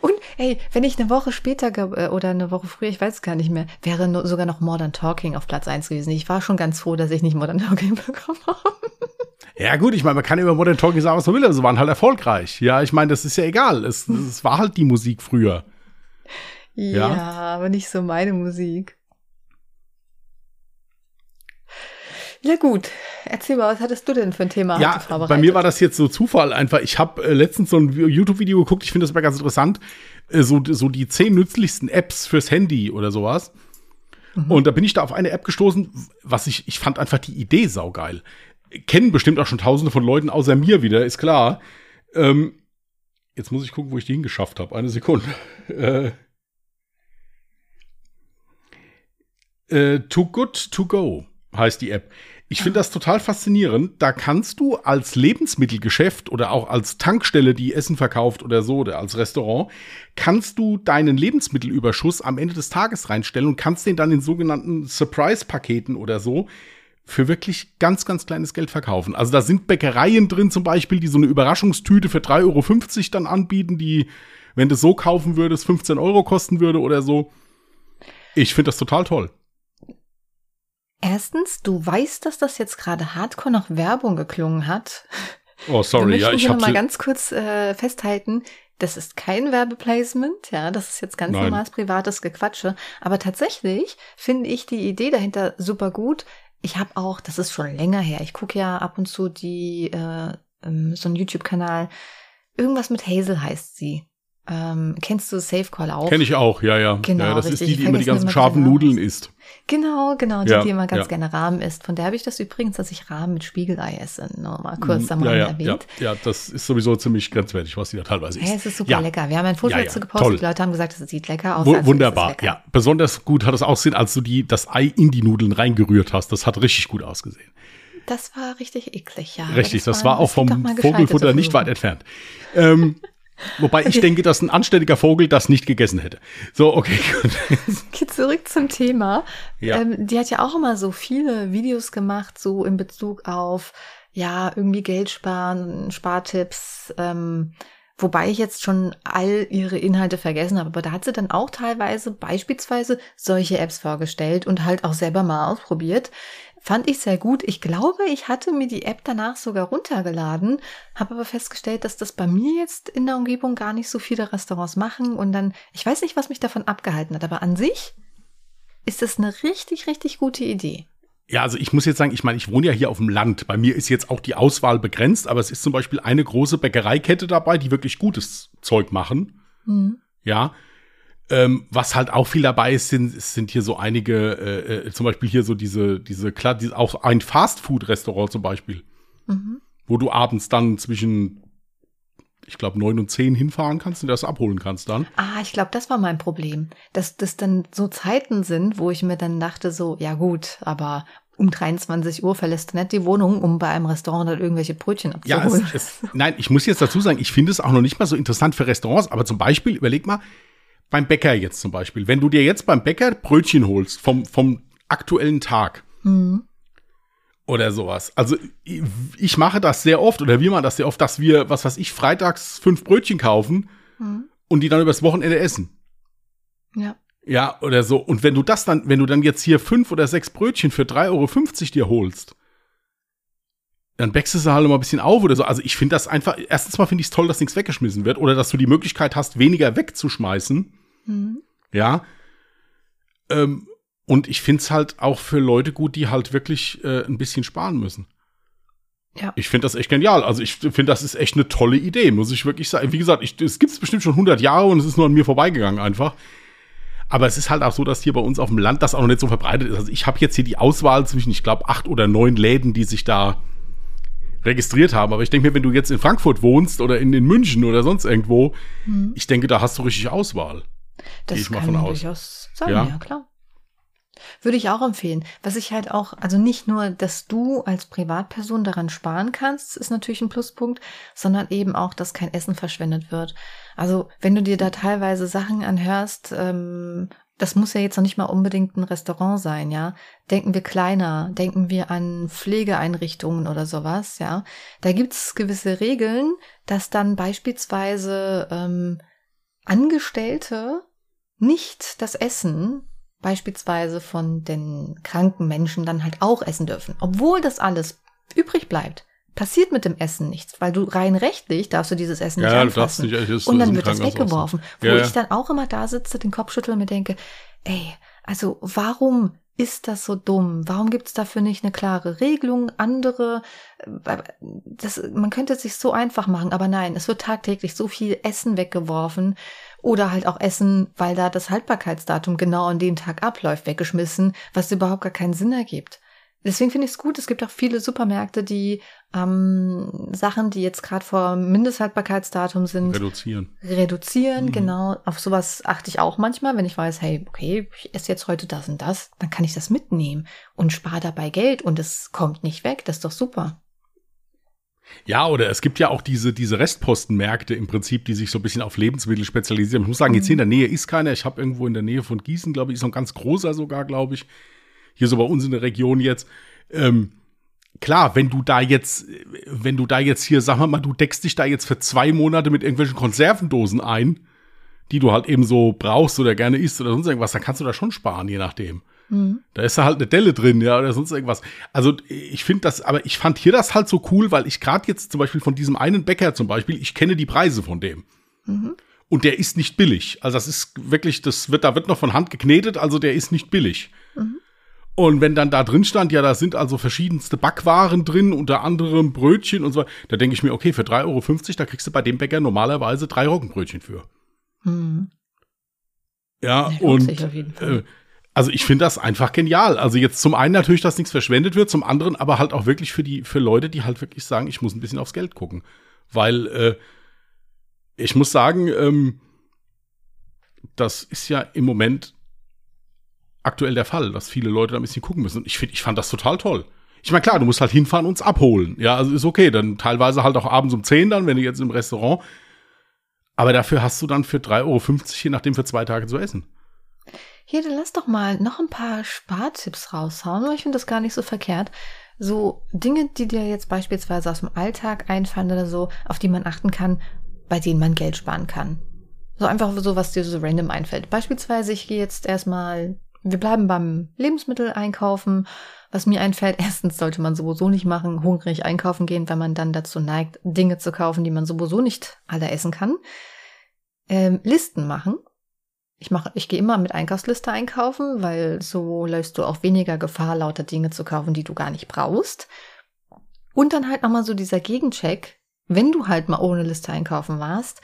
Und ey, wenn ich eine Woche später äh, oder eine Woche früher, ich weiß gar nicht mehr, wäre no, sogar noch Modern Talking auf Platz 1 gewesen. Ich war schon ganz froh, dass ich nicht Modern Talking bekommen habe. ja gut, ich meine, man kann über Modern Talking sagen, was man will, aber sie waren halt erfolgreich. Ja, ich meine, das ist ja egal. Es, es war halt die Musik früher. Ja, Ja. aber nicht so meine Musik. Ja gut, erzähl mal, was hattest du denn für ein Thema Ja, bei mir war das jetzt so Zufall einfach. Ich habe äh, letztens so ein YouTube-Video geguckt, ich finde das immer ganz interessant. Äh, so, so die zehn nützlichsten Apps fürs Handy oder sowas. Und da bin ich da auf eine App gestoßen, was ich, ich fand einfach die Idee saugeil. Kennen bestimmt auch schon tausende von Leuten außer mir wieder, ist klar. Ähm, jetzt muss ich gucken, wo ich die hingeschafft habe. Eine Sekunde. Äh, äh, Too Good To Go heißt die App. Ich finde das total faszinierend. Da kannst du als Lebensmittelgeschäft oder auch als Tankstelle, die Essen verkauft oder so, oder als Restaurant, kannst du deinen Lebensmittelüberschuss am Ende des Tages reinstellen und kannst den dann in sogenannten Surprise-Paketen oder so für wirklich ganz, ganz kleines Geld verkaufen. Also da sind Bäckereien drin zum Beispiel, die so eine Überraschungstüte für 3,50 Euro dann anbieten, die, wenn du so kaufen würdest, 15 Euro kosten würde oder so. Ich finde das total toll. Erstens, du weißt, dass das jetzt gerade hardcore nach Werbung geklungen hat. Oh, sorry, ja, ich habe mal ganz kurz äh, festhalten, das ist kein Werbeplacement, ja, das ist jetzt ganz Nein. normales privates Gequatsche. Aber tatsächlich finde ich die Idee dahinter super gut. Ich habe auch, das ist schon länger her, ich gucke ja ab und zu die, äh, ähm, so einen YouTube-Kanal, irgendwas mit Hazel heißt sie. Ähm, kennst du Safecall auch? Kenne ich auch, ja, ja. Genau, ja das richtig. ist die, die immer die ganzen scharfen Namen. Nudeln isst. Genau, genau, die, Ja, die immer ganz ja. gerne Rahmen isst. Von der habe ich das übrigens, dass ich Rahmen mit Spiegelei esse. Nur mal kurz am ja, Rande ja, ja, erwähnt. ja, das ist sowieso ziemlich grenzwertig, was die da teilweise isst. es ist super ja. lecker. Wir haben ein Foto Ja, ja, dazu gepostet. toll. Die Leute haben gesagt, es sieht lecker aus. Wu- also Wunderbar, lecker. ja. Besonders gut hat es ausgesehen, als du die, das Ei in die Nudeln reingerührt hast. Das hat richtig gut ausgesehen. Das war richtig eklig, ja. Richtig, das war auch vom Vogelfutter nicht weit entfernt. Ähm, wobei ich denke, dass ein anständiger Vogel das nicht gegessen hätte. So, okay, gut. Okay, zurück zum Thema. Ja. Ähm, die hat ja auch immer so viele Videos gemacht, so in Bezug auf, ja, irgendwie Geld sparen, Spartipps, ähm, wobei ich jetzt schon all ihre Inhalte vergessen habe. Aber da hat sie dann auch teilweise beispielsweise solche Apps vorgestellt und halt auch selber mal ausprobiert. Fand ich sehr gut. Ich glaube, ich hatte mir die App danach sogar runtergeladen, habe aber festgestellt, dass das bei mir jetzt in der Umgebung gar nicht so viele Restaurants machen und dann, ich weiß nicht, was mich davon abgehalten hat, aber an sich ist das eine richtig, richtig gute Idee. Ja, also ich muss jetzt sagen, ich meine, ich wohne ja hier auf dem Land. Bei mir ist jetzt auch die Auswahl begrenzt, aber es ist zum Beispiel eine große Bäckereikette dabei, die wirklich gutes Zeug machen. Mhm. Ja. Ähm, was halt auch viel dabei ist, sind, sind hier so einige, äh, äh, zum Beispiel hier so diese, diese, klar, die, auch ein Fastfood-Restaurant zum Beispiel, Mhm. wo du abends dann zwischen, ich glaube, neun und zehn hinfahren kannst und das abholen kannst dann. Ah, ich glaube, das war mein Problem. Dass das dann so Zeiten sind, wo ich mir dann dachte, so, ja gut, aber um 23 Uhr verlässt du nicht die Wohnung, um bei einem Restaurant dann irgendwelche Brötchen Ja, abzuholen. es, es, nein, ich muss jetzt dazu sagen, ich finde es auch noch nicht mal so interessant für Restaurants, aber zum Beispiel, überleg mal, beim Bäcker jetzt zum Beispiel, wenn du dir jetzt beim Bäcker Brötchen holst vom, vom aktuellen Tag Mhm. oder sowas. Also ich- ich mache das sehr oft oder wir machen das sehr oft, dass wir, was weiß ich, freitags fünf Brötchen kaufen Mhm. und die dann übers Wochenende essen. Ja. Ja, oder so. Und wenn du das dann, wenn du dann jetzt hier fünf oder sechs Brötchen für 3,50 Euro dir holst, dann bäckst du sie halt mal ein bisschen auf oder so. Also ich finde das einfach, erstens mal finde ich es toll, dass nichts weggeschmissen wird oder dass du die Möglichkeit hast, weniger wegzuschmeißen. Mhm. Ja. Ähm, und ich finde es halt auch für Leute gut, die halt wirklich äh, ein bisschen sparen müssen. Ja. Ich finde das echt genial. Also ich finde, das ist echt eine tolle Idee, muss ich wirklich sagen. Wie gesagt, ich, es gibt es bestimmt schon 100 Jahre und es ist nur an mir vorbeigegangen einfach. Aber es ist halt auch so, dass hier bei uns auf dem Land das auch noch nicht so verbreitet ist. Also ich habe jetzt hier die Auswahl zwischen, ich glaube, acht oder neun Läden, die sich da registriert haben. Aber ich denke mir, wenn du jetzt in Frankfurt wohnst oder in, in München oder sonst irgendwo, mhm. ich denke, da hast du richtig Auswahl. Das ich kann durchaus sein, ja? ja klar. Würde ich auch empfehlen. Was ich halt auch, also nicht nur, dass du als Privatperson daran sparen kannst, ist natürlich ein Pluspunkt, sondern eben auch, dass kein Essen verschwendet wird. Also wenn du dir da teilweise Sachen anhörst, ähm, das muss ja jetzt noch nicht mal unbedingt ein Restaurant sein, ja. Denken wir kleiner, denken wir an Pflegeeinrichtungen oder sowas, ja. Da gibt's gewisse Regeln, dass dann beispielsweise ähm, Angestellte nicht das Essen beispielsweise von den kranken Menschen dann halt auch essen dürfen. Obwohl das alles übrig bleibt, passiert mit dem Essen nichts, weil du rein rechtlich darfst du dieses Essen ja, nicht anfassen. Nicht, ist, und dann wird es weggeworfen. Wo ja, ich dann auch immer da sitze, den Kopf schüttel und mir denke, ey, also warum ist das so dumm? Warum gibt es dafür nicht eine klare Regelung? Andere, äh, das, man könnte es sich so einfach machen, aber nein, es wird tagtäglich so viel Essen weggeworfen oder halt auch Essen, weil da das Haltbarkeitsdatum genau an dem Tag abläuft, weggeschmissen, was überhaupt gar keinen Sinn ergibt. Deswegen finde ich es gut. Es gibt auch viele Supermärkte, die ähm, Sachen, die jetzt gerade vor Mindesthaltbarkeitsdatum sind, reduzieren. Reduzieren, mhm. genau. Auf sowas achte ich auch manchmal, wenn ich weiß, hey, okay, ich esse jetzt heute das und das, dann kann ich das mitnehmen und spare dabei Geld und es kommt nicht weg. Das ist doch super. Ja, oder es gibt ja auch diese, diese Restpostenmärkte im Prinzip, die sich so ein bisschen auf Lebensmittel spezialisieren. Ich muss sagen, jetzt hier in der Nähe ist keiner. Ich habe irgendwo in der Nähe von Gießen, glaube ich, ist noch ein ganz großer sogar, glaube ich. Hier so bei uns in der Region jetzt. Ähm, klar, wenn du da jetzt, wenn du da jetzt hier, sag mal, du deckst dich da jetzt für zwei Monate mit irgendwelchen Konservendosen ein, die du halt eben so brauchst oder gerne isst oder sonst irgendwas, dann kannst du da schon sparen, je nachdem. Mhm. Da ist da halt eine Delle drin, ja, oder sonst irgendwas. Also ich finde das, aber ich fand hier das halt so cool, weil ich gerade jetzt zum Beispiel von diesem einen Bäcker zum Beispiel, ich kenne die Preise von dem. Mhm. Und der ist nicht billig. Also das ist wirklich, das wird, da wird noch von Hand geknetet, also der ist nicht billig. Mhm. Und wenn dann da drin stand, ja, da sind also verschiedenste Backwaren drin, unter anderem Brötchen und so, da denke ich mir, okay, für 3,50 Euro, da kriegst du bei dem Bäcker normalerweise drei Roggenbrötchen für. Mhm. Ja, und äh, also ich finde das einfach genial. Also jetzt zum einen natürlich, dass nichts verschwendet wird, zum anderen aber halt auch wirklich für die, für Leute, die halt wirklich sagen, ich muss ein bisschen aufs Geld gucken. Weil äh, ich muss sagen, ähm, das ist ja im Moment aktuell der Fall, dass viele Leute da ein bisschen gucken müssen. Und ich finde, ich fand das total toll. Ich meine, klar, du musst halt hinfahren und uns abholen. Ja, also ist okay. Dann teilweise halt auch abends um 10 dann, wenn du jetzt im Restaurant. Aber dafür hast du dann für 3,50 Euro, je nachdem, für zwei Tage zu essen. Hier, dann lass doch mal noch ein paar Spartipps raushauen. Ich finde das gar nicht so verkehrt. So Dinge, die dir jetzt beispielsweise aus dem Alltag einfallen oder so, auf die man achten kann, bei denen man Geld sparen kann. So einfach so, was dir so random einfällt. Beispielsweise, ich gehe jetzt erstmal, wir bleiben beim Lebensmittel einkaufen. Was mir einfällt, erstens sollte man sowieso nicht machen, hungrig einkaufen gehen, wenn man dann dazu neigt, Dinge zu kaufen, die man sowieso nicht alle essen kann. Ähm, Listen machen. Ich mache, ich gehe immer mit Einkaufsliste einkaufen, weil so läufst du auch weniger Gefahr, lauter Dinge zu kaufen, die du gar nicht brauchst. Und dann halt nochmal so dieser Gegencheck, wenn du halt mal ohne Liste einkaufen warst,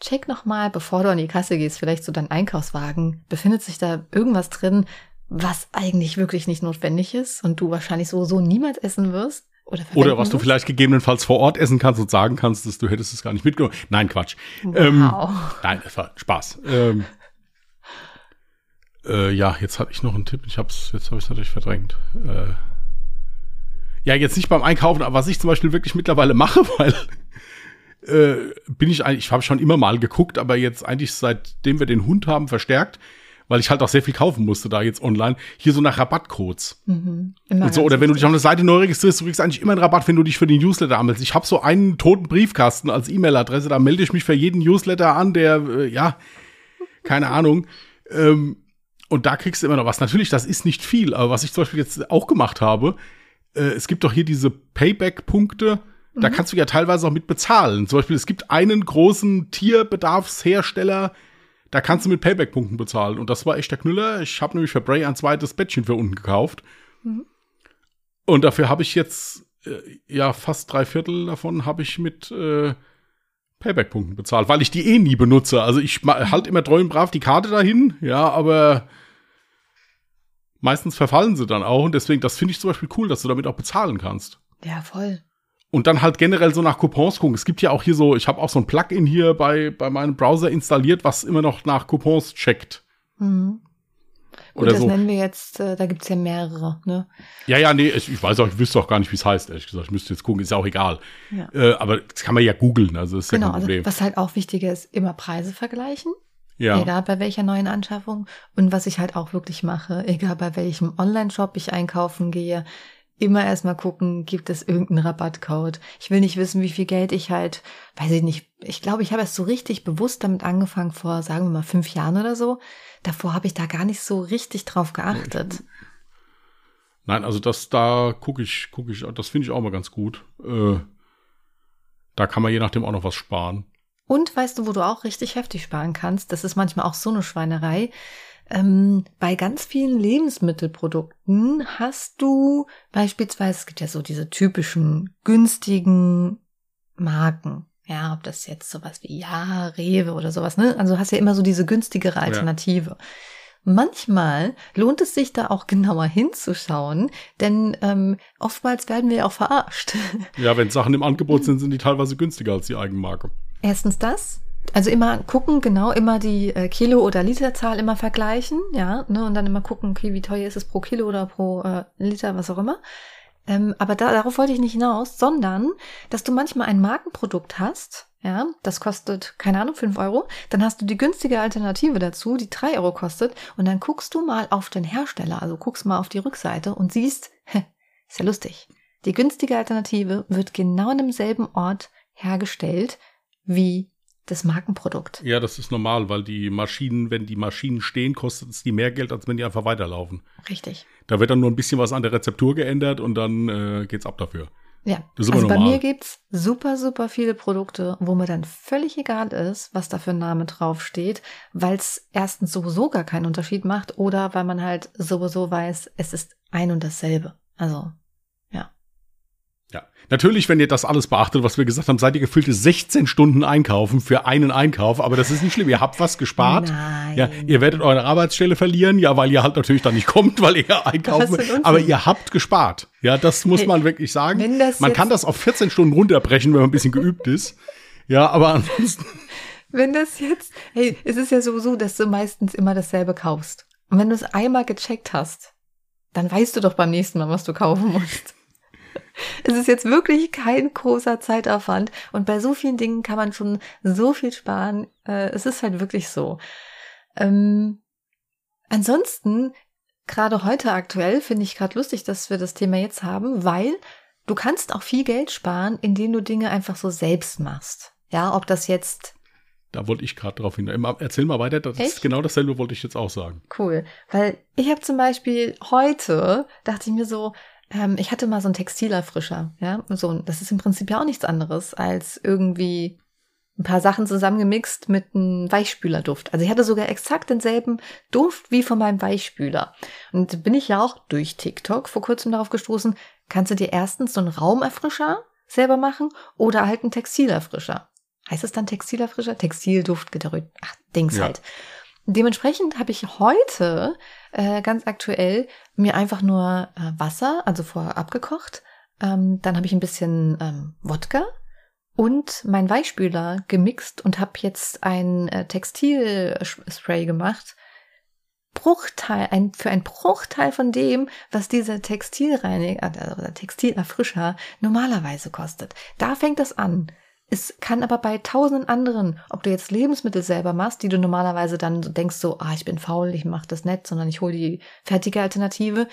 check nochmal, bevor du an die Kasse gehst, vielleicht so dein Einkaufswagen, befindet sich da irgendwas drin, was eigentlich wirklich nicht notwendig ist und du wahrscheinlich sowieso niemals essen wirst. Oder, Oder was du vielleicht gegebenenfalls vor Ort essen kannst und sagen kannst, dass du hättest es gar nicht mitgenommen. Nein, Quatsch. Wow. Ähm, nein, Spaß. Ähm, äh, ja, jetzt hatte ich noch einen Tipp. Ich hab's, jetzt habe ich es natürlich verdrängt. Äh, ja, jetzt nicht beim Einkaufen, aber was ich zum Beispiel wirklich mittlerweile mache, weil äh, bin ich eigentlich, ich habe schon immer mal geguckt, aber jetzt eigentlich seitdem wir den Hund haben, verstärkt, weil ich halt auch sehr viel kaufen musste da jetzt online, hier so nach Rabattcodes. Mhm. Und so, oder wenn du dich auf eine Seite neu registrierst, du kriegst eigentlich immer einen Rabatt, wenn du dich für den Newsletter anmeldest. Ich habe so einen toten Briefkasten als E-Mail-Adresse, da melde ich mich für jeden Newsletter an, der, äh, ja, keine Ahnung. Ähm, und da kriegst du immer noch was. Natürlich, das ist nicht viel, aber was ich zum Beispiel jetzt auch gemacht habe, äh, es gibt doch hier diese Payback-Punkte, mhm. da kannst du ja teilweise auch mit bezahlen. Zum Beispiel, es gibt einen großen Tierbedarfshersteller, da kannst du mit Payback-Punkten bezahlen. Und das war echt der Knüller. Ich habe nämlich für Bray ein zweites Bettchen für unten gekauft. Mhm. Und dafür habe ich jetzt, äh, ja, fast drei Viertel davon habe ich mit äh, Payback-Punkten bezahlt, weil ich die eh nie benutze. Also ich halt immer treu und brav die Karte dahin, ja, aber meistens verfallen sie dann auch und deswegen, das finde ich zum Beispiel cool, dass du damit auch bezahlen kannst. Ja, voll. Und dann halt generell so nach Coupons gucken. Es gibt ja auch hier so, ich habe auch so ein Plugin hier bei, bei meinem Browser installiert, was immer noch nach Coupons checkt. Mhm. Gut, das so. nennen wir jetzt, äh, da gibt's ja mehrere, ne? Ja, ja, nee, ich, ich weiß auch, ich wüsste auch gar nicht, wie es heißt, ehrlich gesagt. Ich müsste jetzt gucken, ist ja auch egal. Ja. Äh, aber das kann man ja googeln, also ist Genau, ja kein also Problem. was halt auch wichtiger ist, immer Preise vergleichen. ja. Egal bei welcher neuen Anschaffung. Und was ich halt auch wirklich mache, egal bei welchem Online-Shop ich einkaufen gehe, immer erstmal gucken, gibt es irgendeinen Rabattcode. Ich will nicht wissen, wie viel Geld ich halt, weiß ich nicht, ich glaube, ich habe erst so richtig bewusst damit angefangen vor, sagen wir mal, fünf Jahren oder so. Davor habe ich da gar nicht so richtig drauf geachtet. Nein, also das, da gucke ich, gucke ich, das finde ich auch mal ganz gut. Äh, da kann man je nachdem auch noch was sparen. Und weißt du, wo du auch richtig heftig sparen kannst? Das ist manchmal auch so eine Schweinerei. Ähm, bei ganz vielen Lebensmittelprodukten hast du beispielsweise, es gibt ja so diese typischen günstigen Marken. Ja, ob das jetzt sowas wie Ja, Rewe oder sowas, ne? Also hast ja immer so diese günstigere Alternative. Manchmal lohnt es sich da auch genauer hinzuschauen, denn ähm, oftmals werden wir ja auch verarscht. Ja, wenn Sachen im Angebot sind, sind die teilweise günstiger als die Eigenmarke. Erstens das. Also immer gucken, genau, immer die äh, Kilo- oder Literzahl immer vergleichen, ja, ne, und dann immer gucken, okay, wie teuer ist es pro Kilo oder pro äh, Liter, was auch immer. Ähm, aber da, darauf wollte ich nicht hinaus, sondern, dass du manchmal ein Markenprodukt hast, ja, das kostet, keine Ahnung, fünf Euro, dann hast du die günstige Alternative dazu, die drei Euro kostet, und dann guckst du mal auf den Hersteller, also guckst mal auf die Rückseite und siehst, ist ja lustig, die günstige Alternative wird genau an demselben Ort hergestellt wie das Markenprodukt. Ja, das ist normal, weil die Maschinen, wenn die Maschinen stehen, kostet es die mehr Geld, als wenn die einfach weiterlaufen. Richtig. Da wird dann nur ein bisschen was an der Rezeptur geändert und dann äh, geht's ab dafür. Ja, Das ist also aber bei normal. mir gibt's super, super viele Produkte, wo mir dann völlig egal ist, was da für ein Name draufsteht, weil es erstens sowieso gar keinen Unterschied macht oder weil man halt sowieso weiß, es ist ein und dasselbe. Also. Ja. Natürlich, wenn ihr das alles beachtet, was wir gesagt haben, seid ihr gefüllte 16 Stunden einkaufen für einen Einkauf, aber das ist nicht schlimm. Ihr habt was gespart. Nein. Ja, ihr werdet eure Arbeitsstelle verlieren, ja, weil ihr halt natürlich dann nicht kommt, weil ihr einkaufen. Aber ihr habt gespart. Ja, das muss Hey, man wirklich sagen. man kann das auf 14 Stunden runterbrechen, wenn man ein bisschen geübt ist. Ja, aber ansonsten. Wenn das jetzt, hey, es ist ja sowieso, dass du meistens immer dasselbe kaufst. Und wenn du es einmal gecheckt hast, dann weißt du doch beim nächsten Mal, was du kaufen musst. Es ist jetzt wirklich kein großer Zeitaufwand und bei so vielen Dingen kann man schon so viel sparen. Äh, es ist halt wirklich so. Ähm, ansonsten, gerade heute aktuell, finde ich gerade lustig, dass wir das Thema jetzt haben, weil du kannst auch viel Geld sparen, indem du Dinge einfach so selbst machst. Ja, ob das jetzt Da wollte ich gerade drauf hin. Erzähl mal weiter. Das Echt? ist genau dasselbe wollte ich jetzt auch sagen. Cool, weil ich habe zum Beispiel heute, dachte ich mir so, ähm, ich hatte mal so einen Textilerfrischer, ja, so, das ist im Prinzip ja auch nichts anderes als irgendwie ein paar Sachen zusammengemixt mit einem Weichspülerduft. Also ich hatte sogar exakt denselben Duft wie von meinem Weichspüler. Und bin ich ja auch durch TikTok vor kurzem darauf gestoßen, kannst du dir erstens so einen Raumerfrischer selber machen oder halt einen Textilerfrischer. Heißt es dann Textilerfrischer? Textilduft, Gedrückt, ach, Dings Ja. halt. Dementsprechend habe ich heute äh, ganz aktuell mir einfach nur äh, Wasser, also vorher abgekocht. Ähm, dann habe ich ein bisschen ähm, Wodka und mein Weichspüler gemixt und habe jetzt ein äh, Textilspray gemacht. Bruchteil, ein, für ein Bruchteil von dem, was dieser Textilreiniger oder Textilerfrischer normalerweise kostet. Da fängt das an. Es kann aber bei tausenden anderen, ob du jetzt Lebensmittel selber machst, die du normalerweise dann denkst so, ah, ich bin faul, ich mach das nicht, sondern ich hole die fertige Alternative.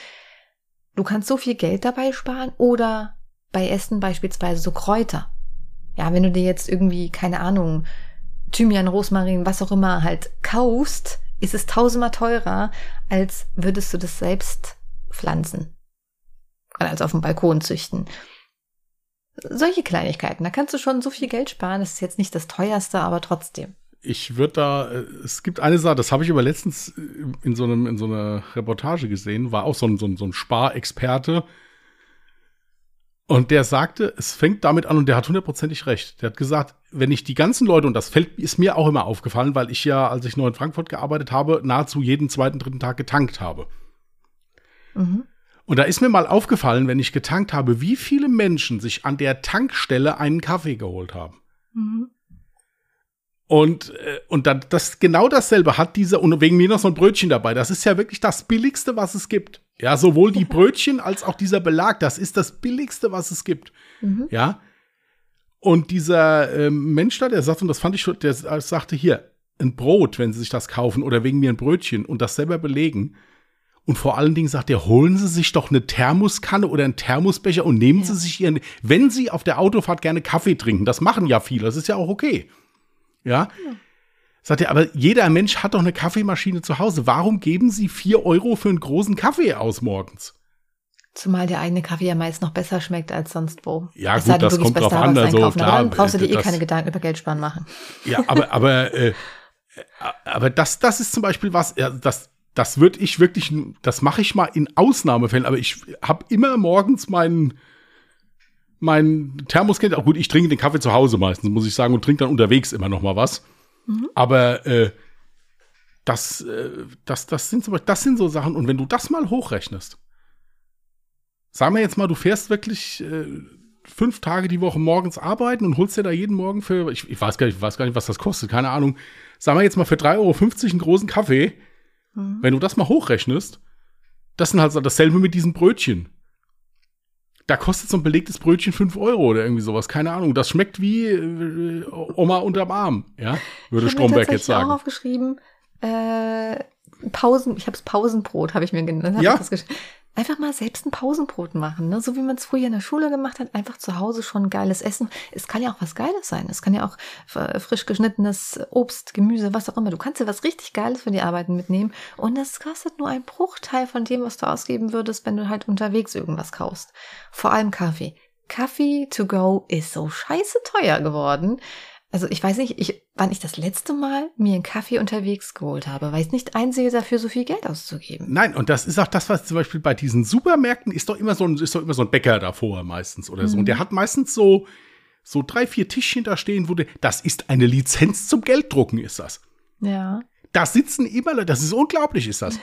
Du kannst so viel Geld dabei sparen oder bei Essen beispielsweise so Kräuter. Ja, wenn du dir jetzt irgendwie, keine Ahnung, Thymian, Rosmarin, was auch immer halt kaufst, ist es tausendmal teurer, als würdest du das selbst pflanzen. Also auf dem Balkon züchten. Solche Kleinigkeiten, da kannst du schon so viel Geld sparen. Das ist jetzt nicht das teuerste, aber trotzdem. Ich würde da, äh, es gibt eine Sache, das habe ich aber letztens äh, in so, einem, in so einer Reportage gesehen, war auch so ein, so ein, so ein Sparexperte. Und der sagte, es fängt damit an und der hat hundertprozentig recht. Der hat gesagt, wenn ich die ganzen Leute, und das fällt, ist mir auch immer aufgefallen, weil ich ja, als ich noch in Frankfurt gearbeitet habe, nahezu jeden zweiten, dritten Tag getankt habe. Mhm. Und da ist mir mal aufgefallen, wenn ich getankt habe, wie viele Menschen sich an der Tankstelle einen Kaffee geholt haben. Mhm. Und, äh, und dann, das genau dasselbe hat dieser, und wegen mir noch so ein Brötchen dabei. Das ist ja wirklich das Billigste, was es gibt. Ja, sowohl die Brötchen als auch dieser Belag, das ist das Billigste, was es gibt. Mhm. Ja. Und dieser äh, Mensch da, der sagt, und das fand ich schon, der sagte hier, ein Brot, wenn Sie sich das kaufen, oder wegen mir ein Brötchen und das selber belegen. Und vor allen Dingen sagt er, holen Sie sich doch eine Thermoskanne oder einen Thermosbecher und nehmen ja. Sie sich Ihren, wenn Sie auf der Autofahrt gerne Kaffee trinken, das machen ja viele, das ist ja auch okay. Ja. ja. Sagt er, aber jeder Mensch hat doch eine Kaffeemaschine zu Hause. Warum geben Sie vier Euro für einen großen Kaffee aus morgens? Zumal der eigene Kaffee ja meist noch besser schmeckt als sonst wo. Ja, es gut, das kommt drauf an. Also, klar, aber dann brauchst du dir eh keine Gedanken über Geld sparen machen. Ja, aber, aber, äh, aber das, das ist zum Beispiel was, ja, das, das würde ich wirklich, das mache ich mal in Ausnahmefällen, aber ich habe immer morgens meinen mein Thermoskind, auch gut, ich trinke den Kaffee zu Hause meistens, muss ich sagen, und trinke dann unterwegs immer noch mal was. Mhm. Aber äh, das, äh, das, das, sind so, das sind so Sachen, und wenn du das mal hochrechnest, sagen wir jetzt mal, du fährst wirklich äh, fünf Tage die Woche morgens arbeiten und holst dir da jeden Morgen für, ich, ich, weiß gar nicht, ich weiß gar nicht, was das kostet, keine Ahnung, sagen wir jetzt mal für 3,50 Euro einen großen Kaffee, mhm. wenn du das mal hochrechnest, das sind halt dasselbe mit diesen Brötchen. Da kostet so ein belegtes Brötchen 5 Euro oder irgendwie sowas, keine Ahnung. Das schmeckt wie äh, Oma unterm Arm, ja, würde Stromberg jetzt sagen. Ich habe auch aufgeschrieben, äh, Pausen, ich habe es Pausenbrot, habe ich mir genannt. Ja einfach mal selbst ein Pausenbrot machen, ne? so wie man es früher in der Schule gemacht hat, einfach zu Hause schon geiles Essen. Es kann ja auch was Geiles sein. Es kann ja auch frisch geschnittenes Obst, Gemüse, was auch immer. Du kannst dir was richtig Geiles für die Arbeiten mitnehmen und das kostet nur einen Bruchteil von dem, was du ausgeben würdest, wenn du halt unterwegs irgendwas kaufst. Vor allem Kaffee. Kaffee to go ist so scheiße teuer geworden. Also ich weiß nicht, ich, wann ich das letzte Mal mir einen Kaffee unterwegs geholt habe, weil ich nicht einsehe, dafür so viel Geld auszugeben. Nein, und das ist auch das, was zum Beispiel bei diesen Supermärkten ist doch immer so ein, ist doch immer so ein Bäcker davor meistens oder so. Mhm. Und der hat meistens so, so drei, vier Tischchen da stehen, wo der, das ist eine Lizenz zum Gelddrucken, ist das. Ja. Da sitzen immer Leute, das ist unglaublich, ist das.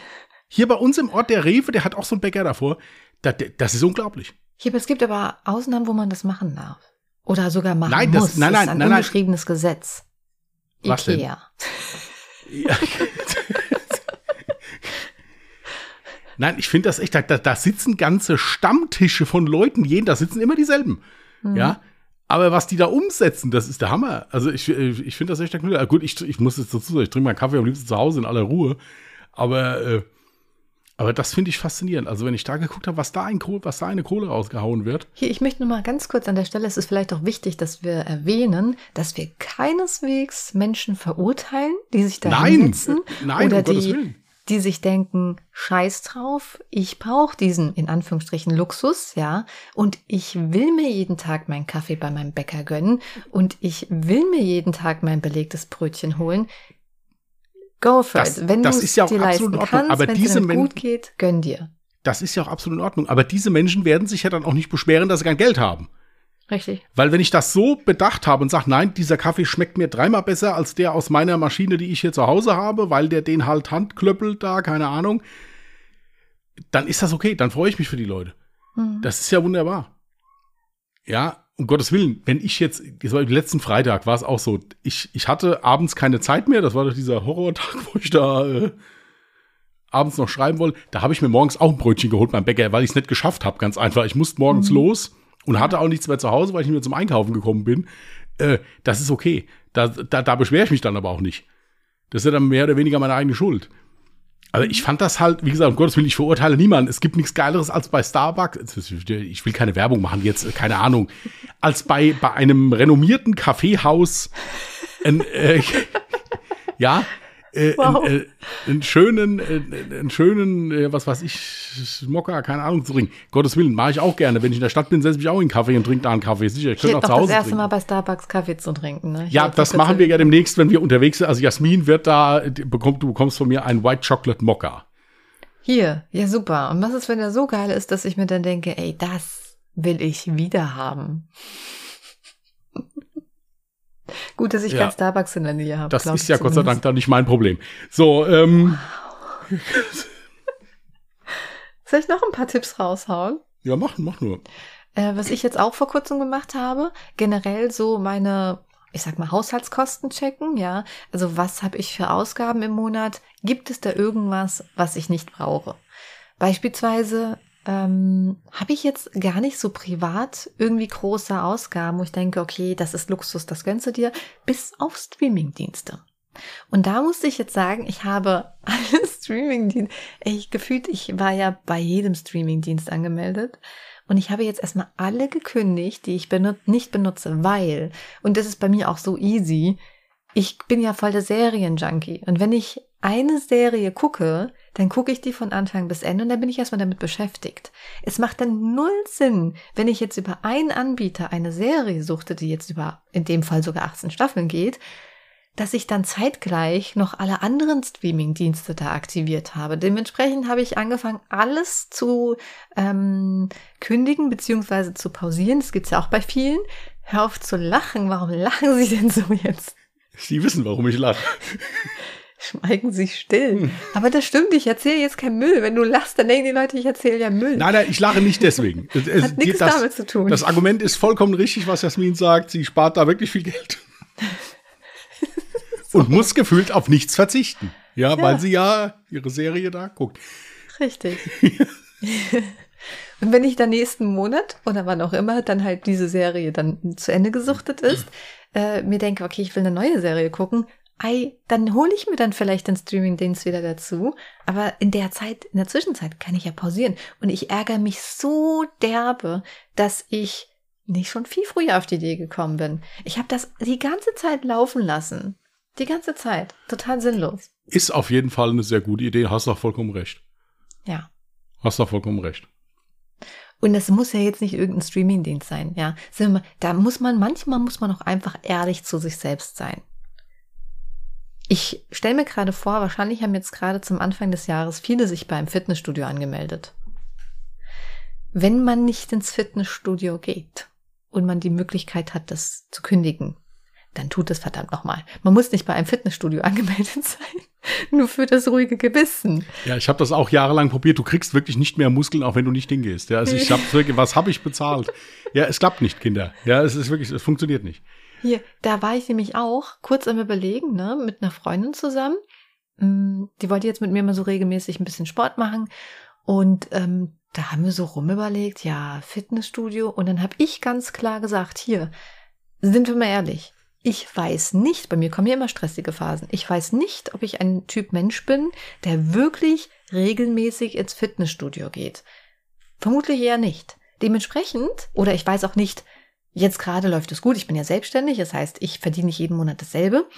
Hier bei uns im Ort der Rewe, der hat auch so einen Bäcker davor. Das, das ist unglaublich. Hier, es gibt aber Ausnahmen, wo man das machen darf. Oder sogar machen nein, das, muss. Nein, nein, das ist ein nein, ungeschriebenes nein. Gesetz. Was Ikea. Ja. Nein, ich finde das echt, da, da sitzen ganze Stammtische von Leuten, jeden, da sitzen immer dieselben. Mhm. Ja. Aber was die da umsetzen, das ist der Hammer. Also ich, ich finde das echt der Knüller. Gut, ich, ich muss jetzt dazu sagen, ich trinke meinen Kaffee am liebsten zu Hause in aller Ruhe. Aber äh, aber das finde ich faszinierend. Also wenn ich da geguckt habe, was da, ein Kohl, was da eine Kohle rausgehauen wird. Hier, ich möchte nur mal ganz kurz an der Stelle, es ist vielleicht auch wichtig, dass wir erwähnen, dass wir keineswegs Menschen verurteilen, die sich da nein, hinsetzen. Nein, oder um die, die sich denken, scheiß drauf, ich brauche diesen, in Anführungsstrichen, Luxus, ja, und ich will mir jeden Tag meinen Kaffee bei meinem Bäcker gönnen und ich will mir jeden Tag mein belegtes Brötchen holen. Go for das, it. Wenn das ist ja auch absolut in Ordnung. Kannst, aber diese Menschen gut geht, gönn dir. Das ist ja auch absolut in Ordnung. Aber diese Menschen werden sich ja dann auch nicht beschweren, dass sie kein Geld haben. Richtig. Weil wenn ich das so bedacht habe und sage, nein, dieser Kaffee schmeckt mir dreimal besser als der aus meiner Maschine, die ich hier zu Hause habe, weil der den halt handklöppelt da, keine Ahnung, dann ist das okay. Dann freue ich mich für die Leute. Mhm. Das ist ja wunderbar. Ja, um Gottes Willen, wenn ich jetzt, das war letzten Freitag, war es auch so, ich, ich hatte abends keine Zeit mehr, das war doch dieser Horrortag, wo ich da äh, abends noch schreiben wollte. Da habe ich mir morgens auch ein Brötchen geholt beim Bäcker, weil ich es nicht geschafft habe, ganz einfach. Ich musste morgens mhm. los und hatte auch nichts mehr zu Hause, weil ich nicht mehr zum Einkaufen gekommen bin. Äh, das ist okay. Da, da, da beschwere ich mich dann aber auch nicht. Das ist ja dann mehr oder weniger meine eigene Schuld. Aber ich fand das halt, wie gesagt, um Gottes Willen, ich verurteile niemanden. Es gibt nichts Geileres als bei Starbucks. Ich will keine Werbung machen jetzt, keine Ahnung. Als bei, bei einem renommierten Kaffeehaus. Ein, äh, ja, äh, wow. einen, äh, einen schönen, äh, einen schönen, äh, was weiß ich, Mokka, keine Ahnung, zu trinken. Gottes Willen, mache ich auch gerne. Wenn ich in der Stadt bin, setze ich mich auch in einen Kaffee und trinke da einen Kaffee. Sicher, ich könnte auch zu Hause das erste trinken. Mal bei Starbucks Kaffee zu trinken. Ne? Ja, das machen wir ja demnächst, wenn wir unterwegs sind. Also Jasmin wird da, bekommt, du bekommst von mir einen White Chocolate Mokka. Hier, ja super. Und was ist, wenn er so geil ist, dass ich mir dann denke, ey, das will ich wieder haben. Gut, dass ich ja. kein Starbucks in der Nähe habe. Das ist ja Gott sei Dank dann nicht mein Problem. So, ähm. Soll ich noch ein paar Tipps raushauen? Ja, mach, mach nur. Äh, was ich jetzt auch vor kurzem gemacht habe, generell so meine, ich sag mal, Haushaltskosten checken, ja. Also was habe ich für Ausgaben im Monat? Gibt es da irgendwas, was ich nicht brauche? Beispielsweise ähm, habe ich jetzt gar nicht so privat irgendwie große Ausgaben, wo ich denke, okay, das ist Luxus, das gönnst du dir, bis auf Streamingdienste. Und da musste ich jetzt sagen, ich habe alle Streamingdienste, ich gefühlt, ich war ja bei jedem Streamingdienst angemeldet. Und ich habe jetzt erstmal alle gekündigt, die ich benut nicht benutze, weil, und das ist bei mir auch so easy, ich bin ja voll der Serienjunkie. Und wenn ich eine Serie gucke, dann gucke ich die von Anfang bis Ende und dann bin ich erstmal damit beschäftigt. Es macht dann null Sinn, wenn ich jetzt über einen Anbieter eine Serie suchte, die jetzt über, in dem Fall sogar 18 Staffeln geht, dass ich dann zeitgleich noch alle anderen Streaming-Dienste da aktiviert habe. Dementsprechend habe ich angefangen, alles zu ähm, kündigen bzw. zu pausieren. Das gibt's ja auch bei vielen. Hör auf zu lachen. Warum lachen Sie denn so jetzt? Sie wissen, warum ich lache. Schweigen Sie still. Hm. Aber das stimmt, ich erzähle jetzt kein Müll. Wenn du lachst, dann denken die Leute, ich erzähle ja Müll. Nein, nein, ich lache nicht deswegen. Es, Hat nichts das, damit zu tun. Das Argument ist vollkommen richtig, was Jasmin sagt. Sie spart da wirklich viel Geld. und muss gefühlt auf nichts verzichten. Ja, ja, weil sie ja ihre Serie da guckt. Richtig. und wenn ich dann nächsten Monat oder wann auch immer dann halt diese Serie dann zu Ende gesuchtet ist, äh, mir denke, okay, ich will eine neue Serie gucken, ei, dann hole ich mir dann vielleicht den Streaming-Dienst wieder dazu. Aber in der Zeit, in der Zwischenzeit kann ich ja pausieren. Und ich ärgere mich so derbe, dass ich nicht schon viel früher auf die Idee gekommen bin. Ich habe das die ganze Zeit laufen lassen. Die ganze Zeit. Total sinnlos. Ist auf jeden Fall eine sehr gute Idee. Hast doch vollkommen recht. Ja. Hast doch vollkommen recht. Und das muss ja jetzt nicht irgendein Streamingdienst sein, ja. Da muss man, manchmal muss man auch einfach ehrlich zu sich selbst sein. Ich stelle mir gerade vor, wahrscheinlich haben jetzt gerade zum Anfang des Jahres viele sich beim Fitnessstudio angemeldet. Wenn man nicht ins Fitnessstudio geht und man die Möglichkeit hat, das zu kündigen, dann tut es verdammt nochmal. Man muss nicht bei einem Fitnessstudio angemeldet sein. Nur für das ruhige Gewissen. Ja, ich habe das auch jahrelang probiert. Du kriegst wirklich nicht mehr Muskeln, auch wenn du nicht hingehst. Ja, also ich habe wirklich, was habe ich bezahlt? Ja, es klappt nicht, Kinder. Ja, es ist wirklich, es funktioniert nicht. Hier, da war ich nämlich auch kurz am Überlegen, ne, mit einer Freundin zusammen. Mm, die wollte jetzt mit mir mal so regelmäßig ein bisschen Sport machen. Und ähm, da haben wir so rumüberlegt, ja, Fitnessstudio. Und dann habe ich ganz klar gesagt, hier, sind wir mal ehrlich, ich weiß nicht, bei mir kommen ja immer stressige Phasen. Ich weiß nicht, ob ich ein Typ Mensch bin, der wirklich regelmäßig ins Fitnessstudio geht. Vermutlich eher nicht. Dementsprechend, oder ich weiß auch nicht, jetzt gerade läuft es gut, ich bin ja selbstständig, das heißt, ich verdiene nicht jeden Monat dasselbe.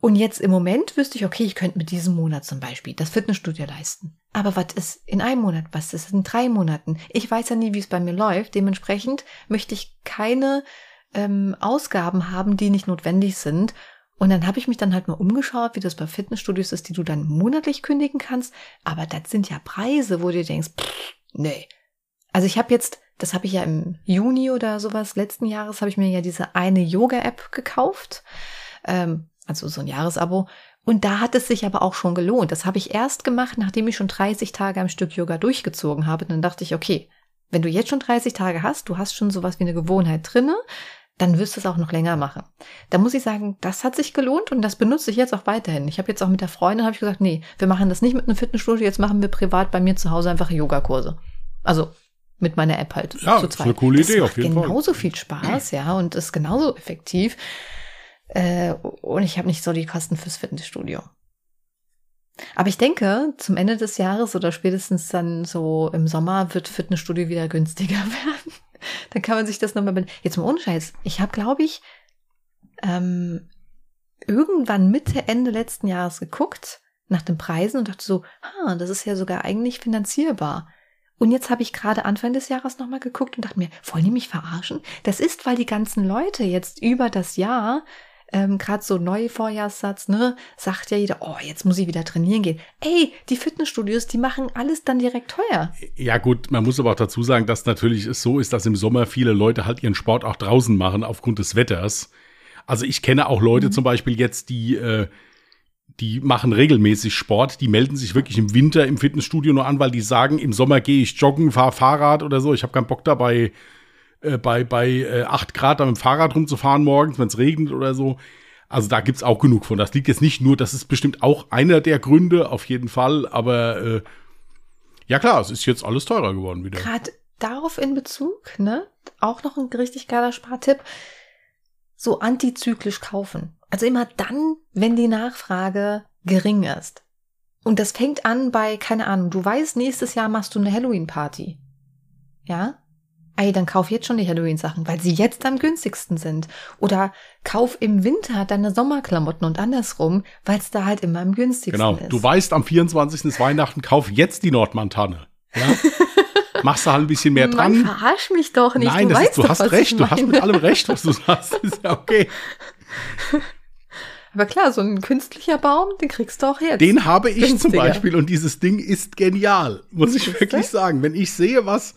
Und jetzt im Moment wüsste ich, okay, ich könnte mit diesem Monat zum Beispiel das Fitnessstudio leisten. Aber was ist in einem Monat? Was ist in drei Monaten? Ich weiß ja nie, wie es bei mir läuft. Dementsprechend möchte ich keine ähm, Ausgaben haben, die nicht notwendig sind. Und dann habe ich mich dann halt mal umgeschaut, wie das bei Fitnessstudios ist, die du dann monatlich kündigen kannst. Aber das sind ja Preise, wo du denkst, pff, nee. Also ich habe jetzt, das habe ich ja im Juni oder sowas letzten Jahres, habe ich mir ja diese eine Yoga-App gekauft. Ähm, also so ein Jahresabo. Und da hat es sich aber auch schon gelohnt. Das habe ich erst gemacht, nachdem ich schon 30 Tage am Stück Yoga durchgezogen habe. Und dann dachte ich, okay, wenn du jetzt schon 30 Tage hast, du hast schon sowas wie eine Gewohnheit drinne, dann wirst du es auch noch länger machen. Da muss ich sagen, das hat sich gelohnt und das benutze ich jetzt auch weiterhin. Ich habe jetzt auch mit der Freundin habe ich gesagt, nee, wir machen das nicht mit einem Fitnessstudio, jetzt machen wir privat bei mir zu Hause einfach Yogakurse. Also mit meiner App halt ja, zu zweit. Ist eine coole Idee auf jeden genauso Fall. Genauso viel Spaß, ja, und ist genauso effektiv. Äh, und ich habe nicht so die Kosten fürs Fitnessstudio. Aber ich denke, zum Ende des Jahres oder spätestens dann so im Sommer wird Fitnessstudio wieder günstiger werden. Dann kann man sich das nochmal. Jetzt mal ohne Scheiß. Ich habe, glaube ich, ähm, irgendwann Mitte, Ende letzten Jahres geguckt nach den Preisen und dachte so, ah, das ist ja sogar eigentlich finanzierbar. Und jetzt habe ich gerade Anfang des Jahres nochmal geguckt und dachte mir, wollen die mich verarschen? Das ist, weil die ganzen Leute jetzt über das Jahr ähm, gerade so Neuvorjahrssatz, ne, sagt ja jeder, oh, jetzt muss ich wieder trainieren gehen. Ey, die Fitnessstudios, die machen alles dann direkt teuer. Ja gut, man muss aber auch dazu sagen, dass natürlich es so ist, dass im Sommer viele Leute halt ihren Sport auch draußen machen aufgrund des Wetters. Also ich kenne auch Leute mhm. zum Beispiel jetzt, die äh, die machen regelmäßig Sport, die melden sich wirklich im Winter im Fitnessstudio nur an, weil die sagen, im Sommer gehe ich joggen, fahre Fahrrad oder so. Ich habe keinen Bock dabei, äh, bei, bei äh, 8 Grad mit dem Fahrrad rumzufahren morgens, wenn es regnet oder so. Also da gibt's auch genug von. Das liegt jetzt nicht nur, das ist bestimmt auch einer der Gründe, auf jeden Fall, aber äh, ja klar, es ist jetzt alles teurer geworden wieder. Gerade darauf in Bezug, ne? Auch noch ein richtig geiler Spartipp. So antizyklisch kaufen. Also immer dann, wenn die Nachfrage gering ist. Und das fängt an bei, keine Ahnung, du weißt, nächstes Jahr machst du eine Halloween-Party. Ja? Ey, dann kauf jetzt schon die Halloween-Sachen, weil sie jetzt am günstigsten sind. Oder kauf im Winter deine Sommerklamotten und andersrum, weil es da halt immer am günstigsten genau. ist. Du weißt, am 24. ist Weihnachten, kauf jetzt die Nordmantanne. Ja? Machst du halt ein bisschen mehr dran. Mann, verarsch mich doch nicht. Nein, du weißt ist, du doch, hast recht. Du hast mit allem recht, was du sagst. Ist ja okay. Aber klar, so ein künstlicher Baum, den kriegst du auch jetzt. Den habe ich zum Günstiger. Beispiel und dieses Ding ist genial, muss ich Siehste? wirklich sagen. Wenn ich sehe, was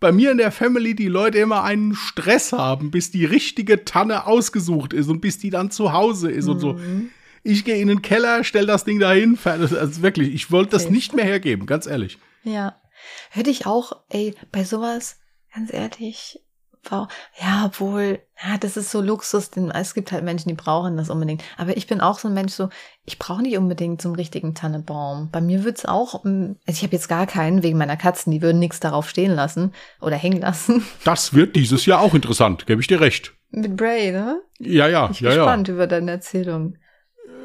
bei mir in der Family die Leute immer einen Stress haben, bis die richtige Tanne ausgesucht ist und bis die dann zu Hause ist und so. Mhm. Ich gehe in den Keller, stell das Ding dahin, fertig. Also wirklich, ich wollte das nicht mehr hergeben, ganz ehrlich. Ja. Hätte ich auch, ey, bei sowas, ganz ehrlich, ja, obwohl, ja, das ist so Luxus, denn es gibt halt Menschen, die brauchen das unbedingt. Aber ich bin auch so ein Mensch, so, ich brauche nicht unbedingt so einen richtigen Tannebaum. Bei mir wird's auch, mm, also ich habe jetzt gar keinen wegen meiner Katzen, die würden nichts darauf stehen lassen oder hängen lassen. Das wird dieses Jahr auch interessant, gebe ich dir recht. Mit Bray, ne? Ja, ja, Ich bin ja, ja. gespannt über deine Erzählung.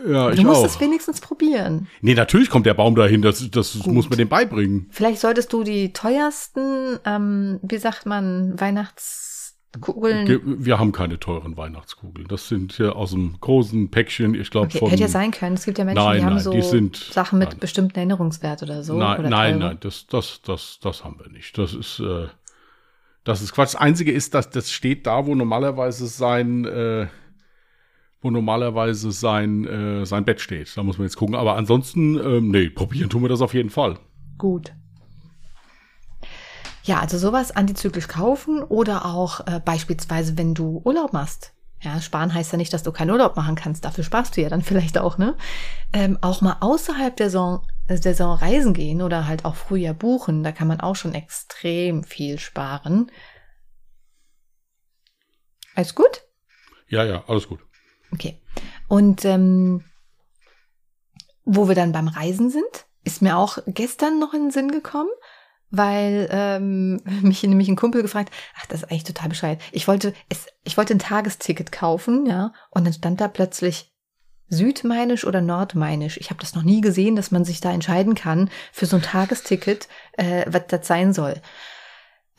Ja, ich du musst auch. es wenigstens probieren. Nee, natürlich kommt der Baum dahin, das, das Gut. muss man dem beibringen. Vielleicht solltest du die teuersten, ähm, wie sagt man, Weihnachtskugeln. Ge- Wir haben keine teuren Weihnachtskugeln. Das sind hier aus dem großen Päckchen, ich glaube Okay, von. hätte ja sein können. Es gibt ja Menschen, Nein, die haben nein, so die sind- Sachen mit nein. bestimmten Erinnerungswert oder so. nein, oder nein, nein, das, das, das, das haben wir nicht. Das ist, äh, das ist Quatsch. Das Einzige ist, dass das steht da, wo normalerweise sein, äh, wo normalerweise sein, äh, sein Bett steht. Da muss man jetzt gucken. Aber ansonsten, ähm, nee, probieren tun wir das auf jeden Fall. Gut. Ja, also sowas antizyklisch kaufen oder auch äh, beispielsweise, wenn du Urlaub machst. Ja, sparen heißt ja nicht, dass du keinen Urlaub machen kannst. Dafür sparst du ja dann vielleicht auch, ne? Ähm, auch mal außerhalb der Saison, äh, der Saison reisen gehen oder halt auch früher buchen. Da kann man auch schon extrem viel sparen. Alles gut? Ja, ja, alles gut. Okay. Und ähm, wo wir dann beim Reisen sind, ist mir auch gestern noch in den Sinn gekommen, weil ähm, mich nämlich ein Kumpel gefragt, ach, das ist eigentlich total bescheuert. Ich wollte es, ich wollte ein Tagesticket kaufen, ja, und dann stand da plötzlich Südmainisch oder Nordmainisch. Ich habe das noch nie gesehen, dass man sich da entscheiden kann für so ein Tagesticket, äh, was das sein soll.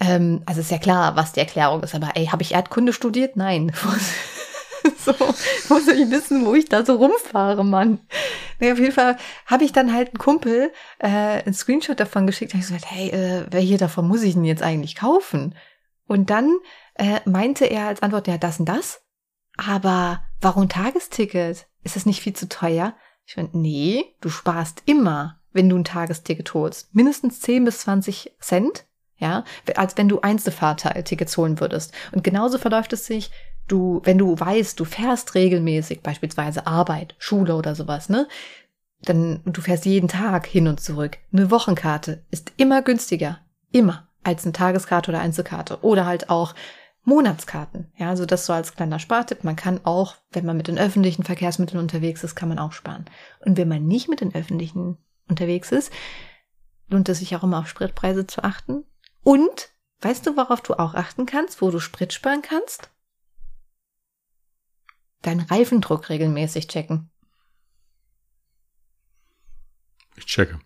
Ähm, also ist ja klar, was die Erklärung ist, aber ey, habe ich Erdkunde studiert? Nein. so, muss ich wissen, wo ich da so rumfahre, Mann. Nee, auf jeden Fall habe ich dann halt einen Kumpel äh, einen Screenshot davon geschickt. Da hab ich gesagt, hey, äh, welche davon muss ich denn jetzt eigentlich kaufen? Und dann äh, meinte er als Antwort, ja, das und das. Aber warum Tagesticket? Ist das nicht viel zu teuer? Ich meinte, nee, du sparst immer, wenn du ein Tagesticket holst. Mindestens 10 bis 20 Cent, ja, als wenn du Einzelfahrtickets holen würdest. Und genauso verläuft es sich, du, wenn du weißt, du fährst regelmäßig, beispielsweise Arbeit, Schule oder sowas, ne? Dann, du fährst jeden Tag hin und zurück. Eine Wochenkarte ist immer günstiger. Immer. Als eine Tageskarte oder Einzelkarte. Oder halt auch Monatskarten. Ja, also das so als kleiner Spartipp. Man kann auch, wenn man mit den öffentlichen Verkehrsmitteln unterwegs ist, kann man auch sparen. Und wenn man nicht mit den öffentlichen unterwegs ist, lohnt es sich auch immer auf Spritpreise zu achten. Und, weißt du, worauf du auch achten kannst, wo du Sprit sparen kannst? Deinen Reifendruck regelmäßig checken. Ich checke.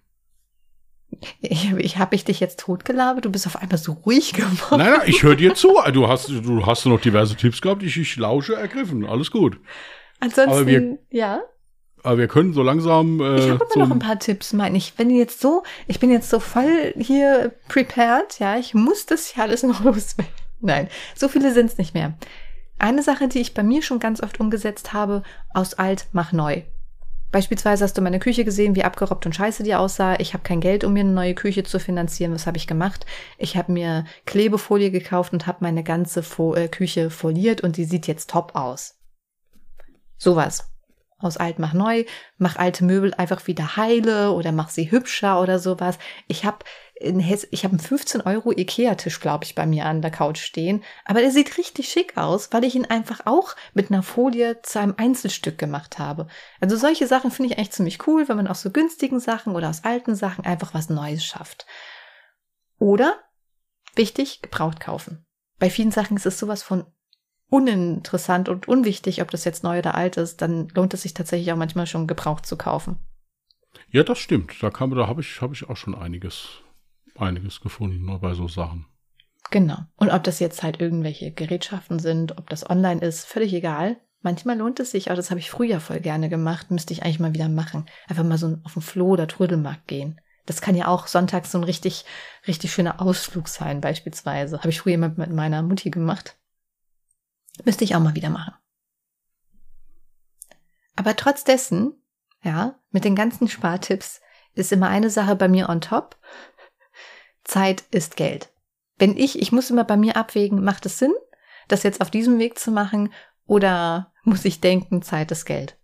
Ich, ich habe ich dich jetzt totgelabert? Du bist auf einmal so ruhig geworden. Nein, nein, ich höre dir zu. Du hast, du hast noch diverse Tipps gehabt. Ich, ich lausche ergriffen. Alles gut. Ansonsten, wir- ja. Aber wir können so langsam. Äh, Ich habe zum- noch ein paar Tipps, meine ich. Wenn jetzt so, ich bin jetzt so voll hier prepared, ja, ich muss das hier alles noch loswerden. Nein, so viele sind es nicht mehr. Eine Sache, die ich bei mir schon ganz oft umgesetzt habe, aus alt mach neu. Beispielsweise hast du meine Küche gesehen, wie abgerobbt und scheiße die aussah. Ich habe kein Geld, um mir eine neue Küche zu finanzieren. Was habe ich gemacht? Ich habe mir Klebefolie gekauft und habe meine ganze Fo äh, Küche foliert und die sieht jetzt top aus. Sowas. Aus alt mach neu, mach alte Möbel einfach wieder heile oder mach sie hübscher oder sowas. Ich habe ich habe einen 15 Euro Ikea-Tisch, glaube ich, bei mir an der Couch stehen. Aber der sieht richtig schick aus, weil ich ihn einfach auch mit einer Folie zu einem Einzelstück gemacht habe. Also solche Sachen finde ich eigentlich ziemlich cool, wenn man aus so günstigen Sachen oder aus alten Sachen einfach was Neues schafft. Oder, wichtig, gebraucht kaufen. Bei vielen Sachen ist es sowas von uninteressant und unwichtig, ob das jetzt neu oder alt ist, dann lohnt es sich tatsächlich auch manchmal schon gebraucht zu kaufen. Ja, das stimmt. Da kam, da habe ich, habe ich auch schon einiges, einiges gefunden nur bei so Sachen. Genau. Und ob das jetzt halt irgendwelche Gerätschaften sind, ob das online ist, völlig egal. Manchmal lohnt es sich, auch das habe ich früher voll gerne gemacht, müsste ich eigentlich mal wieder machen. Einfach mal so auf den Floh oder Trödelmarkt gehen. Das kann ja auch sonntags so ein richtig, richtig schöner Ausflug sein, beispielsweise. Habe ich früher mit meiner Mutti gemacht. Müsste ich auch mal wieder machen. Aber trotz dessen, ja, mit den ganzen Spartipps ist immer eine Sache bei mir on top. Zeit ist Geld. Wenn ich, ich muss immer bei mir abwägen, macht es Sinn, das jetzt auf diesem Weg zu machen oder muss ich denken, Zeit ist Geld?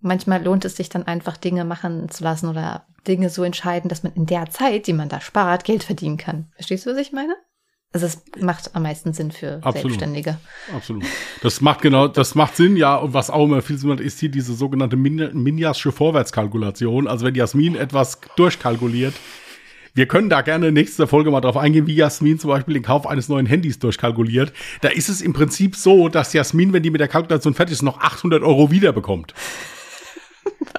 Manchmal lohnt es sich dann einfach Dinge machen zu lassen oder Dinge so entscheiden, dass man in der Zeit, die man da spart, Geld verdienen kann. Verstehst du, was ich meine? Also es macht am meisten Sinn für Absolut. Selbstständige. Absolut. Das macht genau, das macht Sinn, ja. Und was auch immer viel Sinn macht, ist hier diese sogenannte Min Minjasche Vorwärtskalkulation. Also wenn Jasmin etwas durchkalkuliert, wir können da gerne in nächster Folge mal drauf eingehen, wie Jasmin zum Beispiel den Kauf eines neuen Handys durchkalkuliert. Da ist es im Prinzip so, dass Jasmin, wenn die mit der Kalkulation fertig ist, noch 800 Euro wiederbekommt.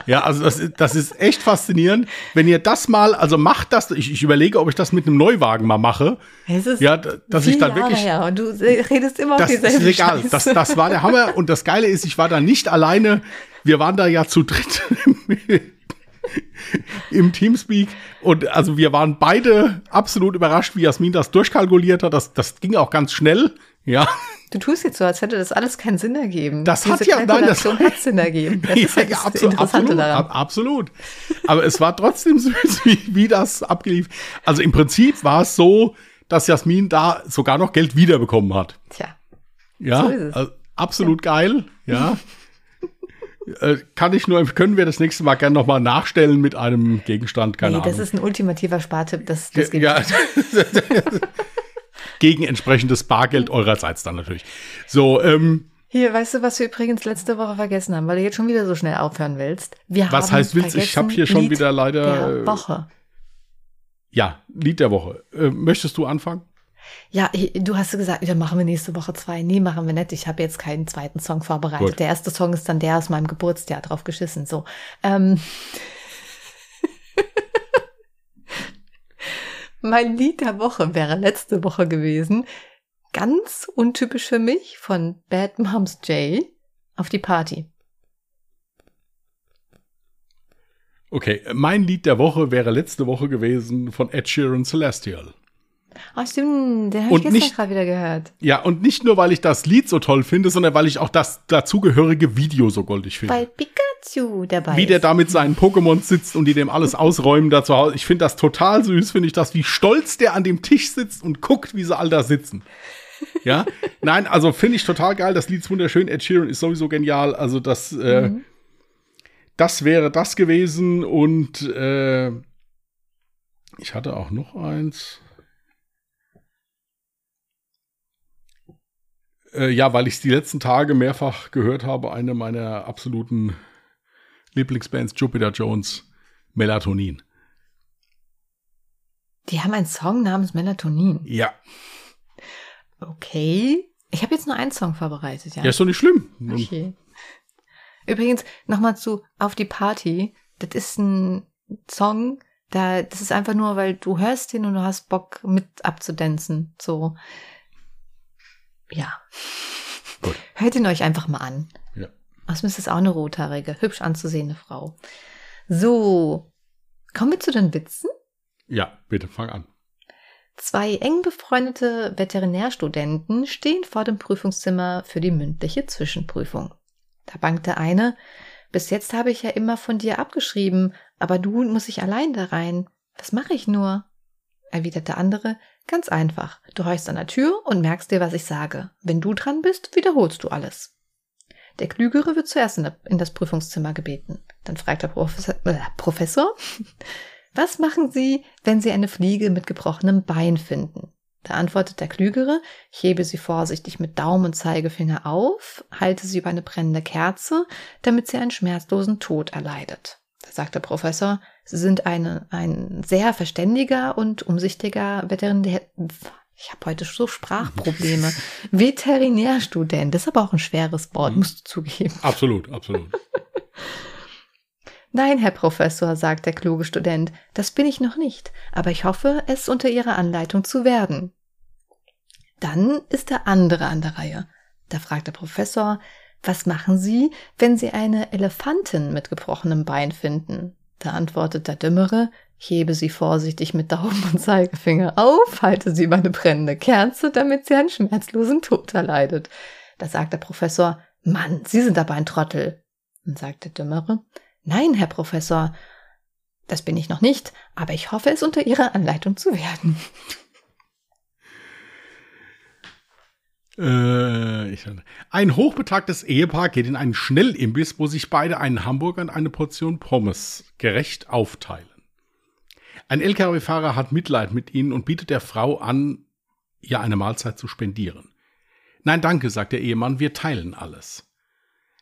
Ja, also das, das ist echt faszinierend. Wenn ihr das mal, also macht das, ich, ich überlege, ob ich das mit einem Neuwagen mal mache. Es ist ja, dass ich dann wirklich. Her und du redest immer das auf dieselbe ist egal. Das, das war der Hammer. Und das Geile ist, ich war da nicht alleine. Wir waren da ja zu dritt im Teamspeak. Und also wir waren beide absolut überrascht, wie Jasmin das durchkalkuliert hat. Das, das ging auch ganz schnell. Ja. Du tust jetzt so, als hätte das alles keinen Sinn ergeben. Das Diese hat ja, nein, das hat Sinn ergeben. Das ja, ist ja, das absolut, absolut, absolut. Aber es war trotzdem süß, wie, wie das abgelief. Also im Prinzip war es so, dass Jasmin da sogar noch Geld wiederbekommen hat. Tja. Ja, so also absolut ja. geil, ja. Äh, kann ich nur, können wir das nächste Mal gerne nochmal nachstellen mit einem Gegenstand, keine nee, Ahnung. das ist ein ultimativer Spartipp, das, das geht ja. Gegen entsprechendes Bargeld eurerseits dann natürlich. So, ähm, hier, weißt du, was wir übrigens letzte Woche vergessen haben, weil du jetzt schon wieder so schnell aufhören willst? Wir was heißt willst? Ich habe hier schon Lied wieder leider. Der Woche. Ja, Lied der Woche. Äh, möchtest du anfangen? Ja, du hast gesagt, dann machen wir nächste Woche zwei. Nee, machen wir nicht. Ich habe jetzt keinen zweiten Song vorbereitet. Gut. Der erste Song ist dann der aus meinem Geburtsjahr drauf geschissen. So. Ähm. Mein Lied der Woche wäre letzte Woche gewesen. Ganz untypisch für mich von Bad Moms J auf die Party. Okay, mein Lied der Woche wäre letzte Woche gewesen von Ed Sheeran Celestial. Ach stimmt, den habe ich gestern gerade wieder gehört. Ja, und nicht nur, weil ich das Lied so toll finde, sondern weil ich auch das dazugehörige Video so goldig finde. Weil Pikachu dabei Wie der da mit seinen Pokémon sitzt und die dem alles ausräumen da zu Hause. Ich finde das total süß, finde ich das, wie stolz der an dem Tisch sitzt und guckt, wie sie all da sitzen. Ja, nein, also finde ich total geil. Das Lied ist wunderschön. Ed Sheeran ist sowieso genial. Also das, äh, mhm. das wäre das gewesen und äh, ich hatte auch noch eins. Äh, ja, weil ich es die letzten Tage mehrfach gehört habe, eine meiner absoluten Lieblingsbands, Jupiter Jones, Melatonin. Die haben einen Song namens Melatonin. Ja. Okay. Ich habe jetzt nur einen Song vorbereitet, ja. Ja, ist doch nicht schlimm. Okay. Übrigens, nochmal zu Auf die Party. Das ist ein Song, da, das ist einfach nur, weil du hörst den und du hast Bock mit abzudanzen. So ja. Gut. Hört ihn euch einfach mal an. Ja. Außerdem ist es auch eine rothaarige, hübsch anzusehende Frau. So, kommen wir zu den Witzen? Ja, bitte fang an. Zwei eng befreundete Veterinärstudenten stehen vor dem Prüfungszimmer für die mündliche Zwischenprüfung. Da bangt der eine, bis jetzt habe ich ja immer von dir abgeschrieben, aber du muss ich allein da rein. Was mache ich nur? Erwidert der andere, Ganz einfach. Du horchst an der Tür und merkst dir, was ich sage. Wenn du dran bist, wiederholst du alles. Der Klügere wird zuerst in, das Prüfungszimmer gebeten. Dann fragt der Professor, äh, Professor, was machen Sie, wenn Sie eine Fliege mit gebrochenem Bein finden? Da antwortet der Klügere, ich hebe sie vorsichtig mit Daumen und Zeigefinger auf, halte sie über eine brennende Kerze, damit sie einen schmerzlosen Tod erleidet. Da sagt der Professor, Sie sind eine, ein sehr verständiger und umsichtiger Veterinär. Ich habe heute so Sprachprobleme. Veterinärstudent, das ist aber auch ein schweres Wort, mhm. musst du zugeben. Absolut, absolut. Nein, Herr Professor, sagt der kluge Student, das bin ich noch nicht, aber ich hoffe, es unter Ihrer Anleitung zu werden. Dann ist der andere an der Reihe. Da fragt der Professor, was machen Sie, wenn Sie eine Elefantin mit gebrochenem Bein finden? Da antwortet der Dümmere, hebe sie vorsichtig mit Daumen und Zeigefinger auf, halte sie über eine brennende Kerze, damit sie einen schmerzlosen Tod erleidet. Da sagt der Professor, Mann, Sie sind aber ein Trottel. Und sagt der Dümmere, Nein, Herr Professor, das bin ich noch nicht, aber ich hoffe, es unter Ihrer Anleitung zu werden. Äh, ein hochbetagtes Ehepaar geht in einen Schnellimbiss, wo sich beide einen Hamburger und eine Portion Pommes gerecht aufteilen. Ein Lkw-Fahrer hat Mitleid mit ihnen und bietet der Frau an, ihr eine Mahlzeit zu spendieren. Nein, danke, sagt der Ehemann, wir teilen alles.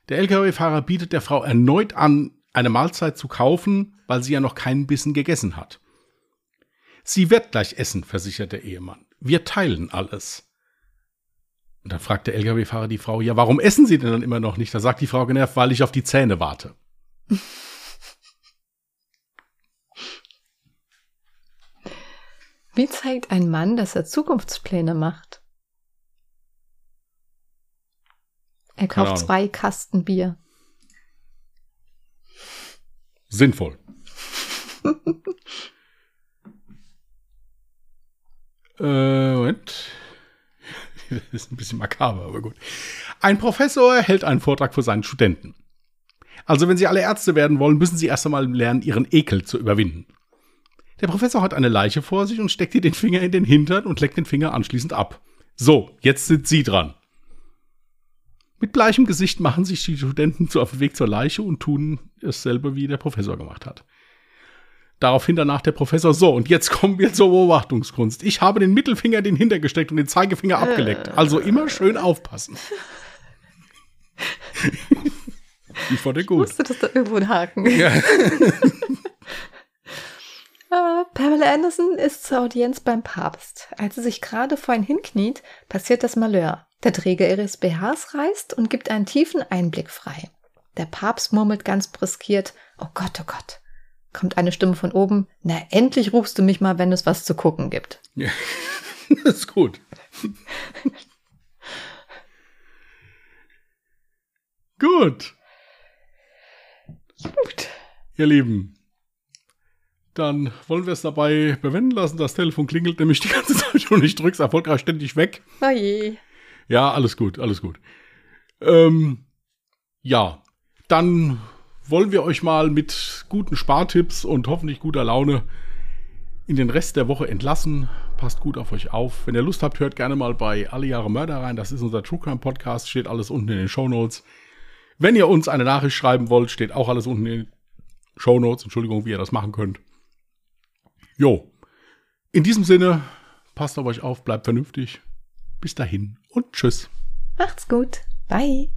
Der Lkw-Fahrer bietet der Frau erneut an, eine Mahlzeit zu kaufen, weil sie ja noch keinen Bissen gegessen hat. Sie wird gleich essen, versichert der Ehemann. Wir teilen alles. Und dann fragt der Lkw-Fahrer die Frau, ja, warum essen Sie denn dann immer noch nicht? Da sagt die Frau genervt, weil ich auf die Zähne warte. Wie zeigt ein Mann, dass er Zukunftspläne macht? Er kauft zwei Kasten Bier. Sinnvoll. äh, Moment. Das ist ein bisschen makaber, aber gut. Ein Professor hält einen Vortrag für seinen Studenten. Also, wenn Sie alle Ärzte werden wollen, müssen Sie erst einmal lernen, Ihren Ekel zu überwinden. Der Professor hat eine Leiche vor sich und steckt ihr den Finger in den Hintern und leckt den Finger anschließend ab. So, jetzt sind Sie dran. Mit bleichem Gesicht machen sich die Studenten auf den Weg zur Leiche und tun dasselbe, wie der Professor gemacht hat. Daraufhin danach der Professor, so, und jetzt kommen wir zur Beobachtungskunst. Ich habe den Mittelfinger den hintergesteckt und den Zeigefinger abgeleckt. Also immer schön aufpassen. ich fand den gut. Ich wusste, dass da irgendwo ein Haken Ja. Uh, Pamela Anderson ist zur Audienz beim Papst. Als sie sich gerade vor ihn hinkniet, passiert das Malheur. Der Träger ihres BHs reißt und gibt einen tiefen Einblick frei. Der Papst murmelt ganz briskiert, oh Gott, oh Gott kommt eine Stimme von oben, na endlich rufst du mich mal, wenn es was zu gucken gibt. Ja, das ist gut. gut. Gut. Ihr Lieben, dann wollen wir es dabei bewenden lassen. Das Telefon klingelt nämlich die ganze Zeit schon. Ich drück's erfolgreich ständig weg. Oh je. Ja, alles gut, alles gut. Ähm, ja, dann wollen wir euch mal mit guten Spartipps und hoffentlich guter Laune in den Rest der Woche entlassen. Passt gut auf euch auf. Wenn ihr Lust habt, hört gerne mal bei Alle Jahre Mörder rein. Das ist unser True Crime Podcast. Steht alles unten in den Show Notes. Wenn ihr uns eine Nachricht schreiben wollt, steht auch alles unten in den Show Notes. Entschuldigung, wie ihr das machen könnt. Jo. In diesem Sinne, passt auf euch auf, bleibt vernünftig. Bis dahin und tschüss. Macht's gut. Bye.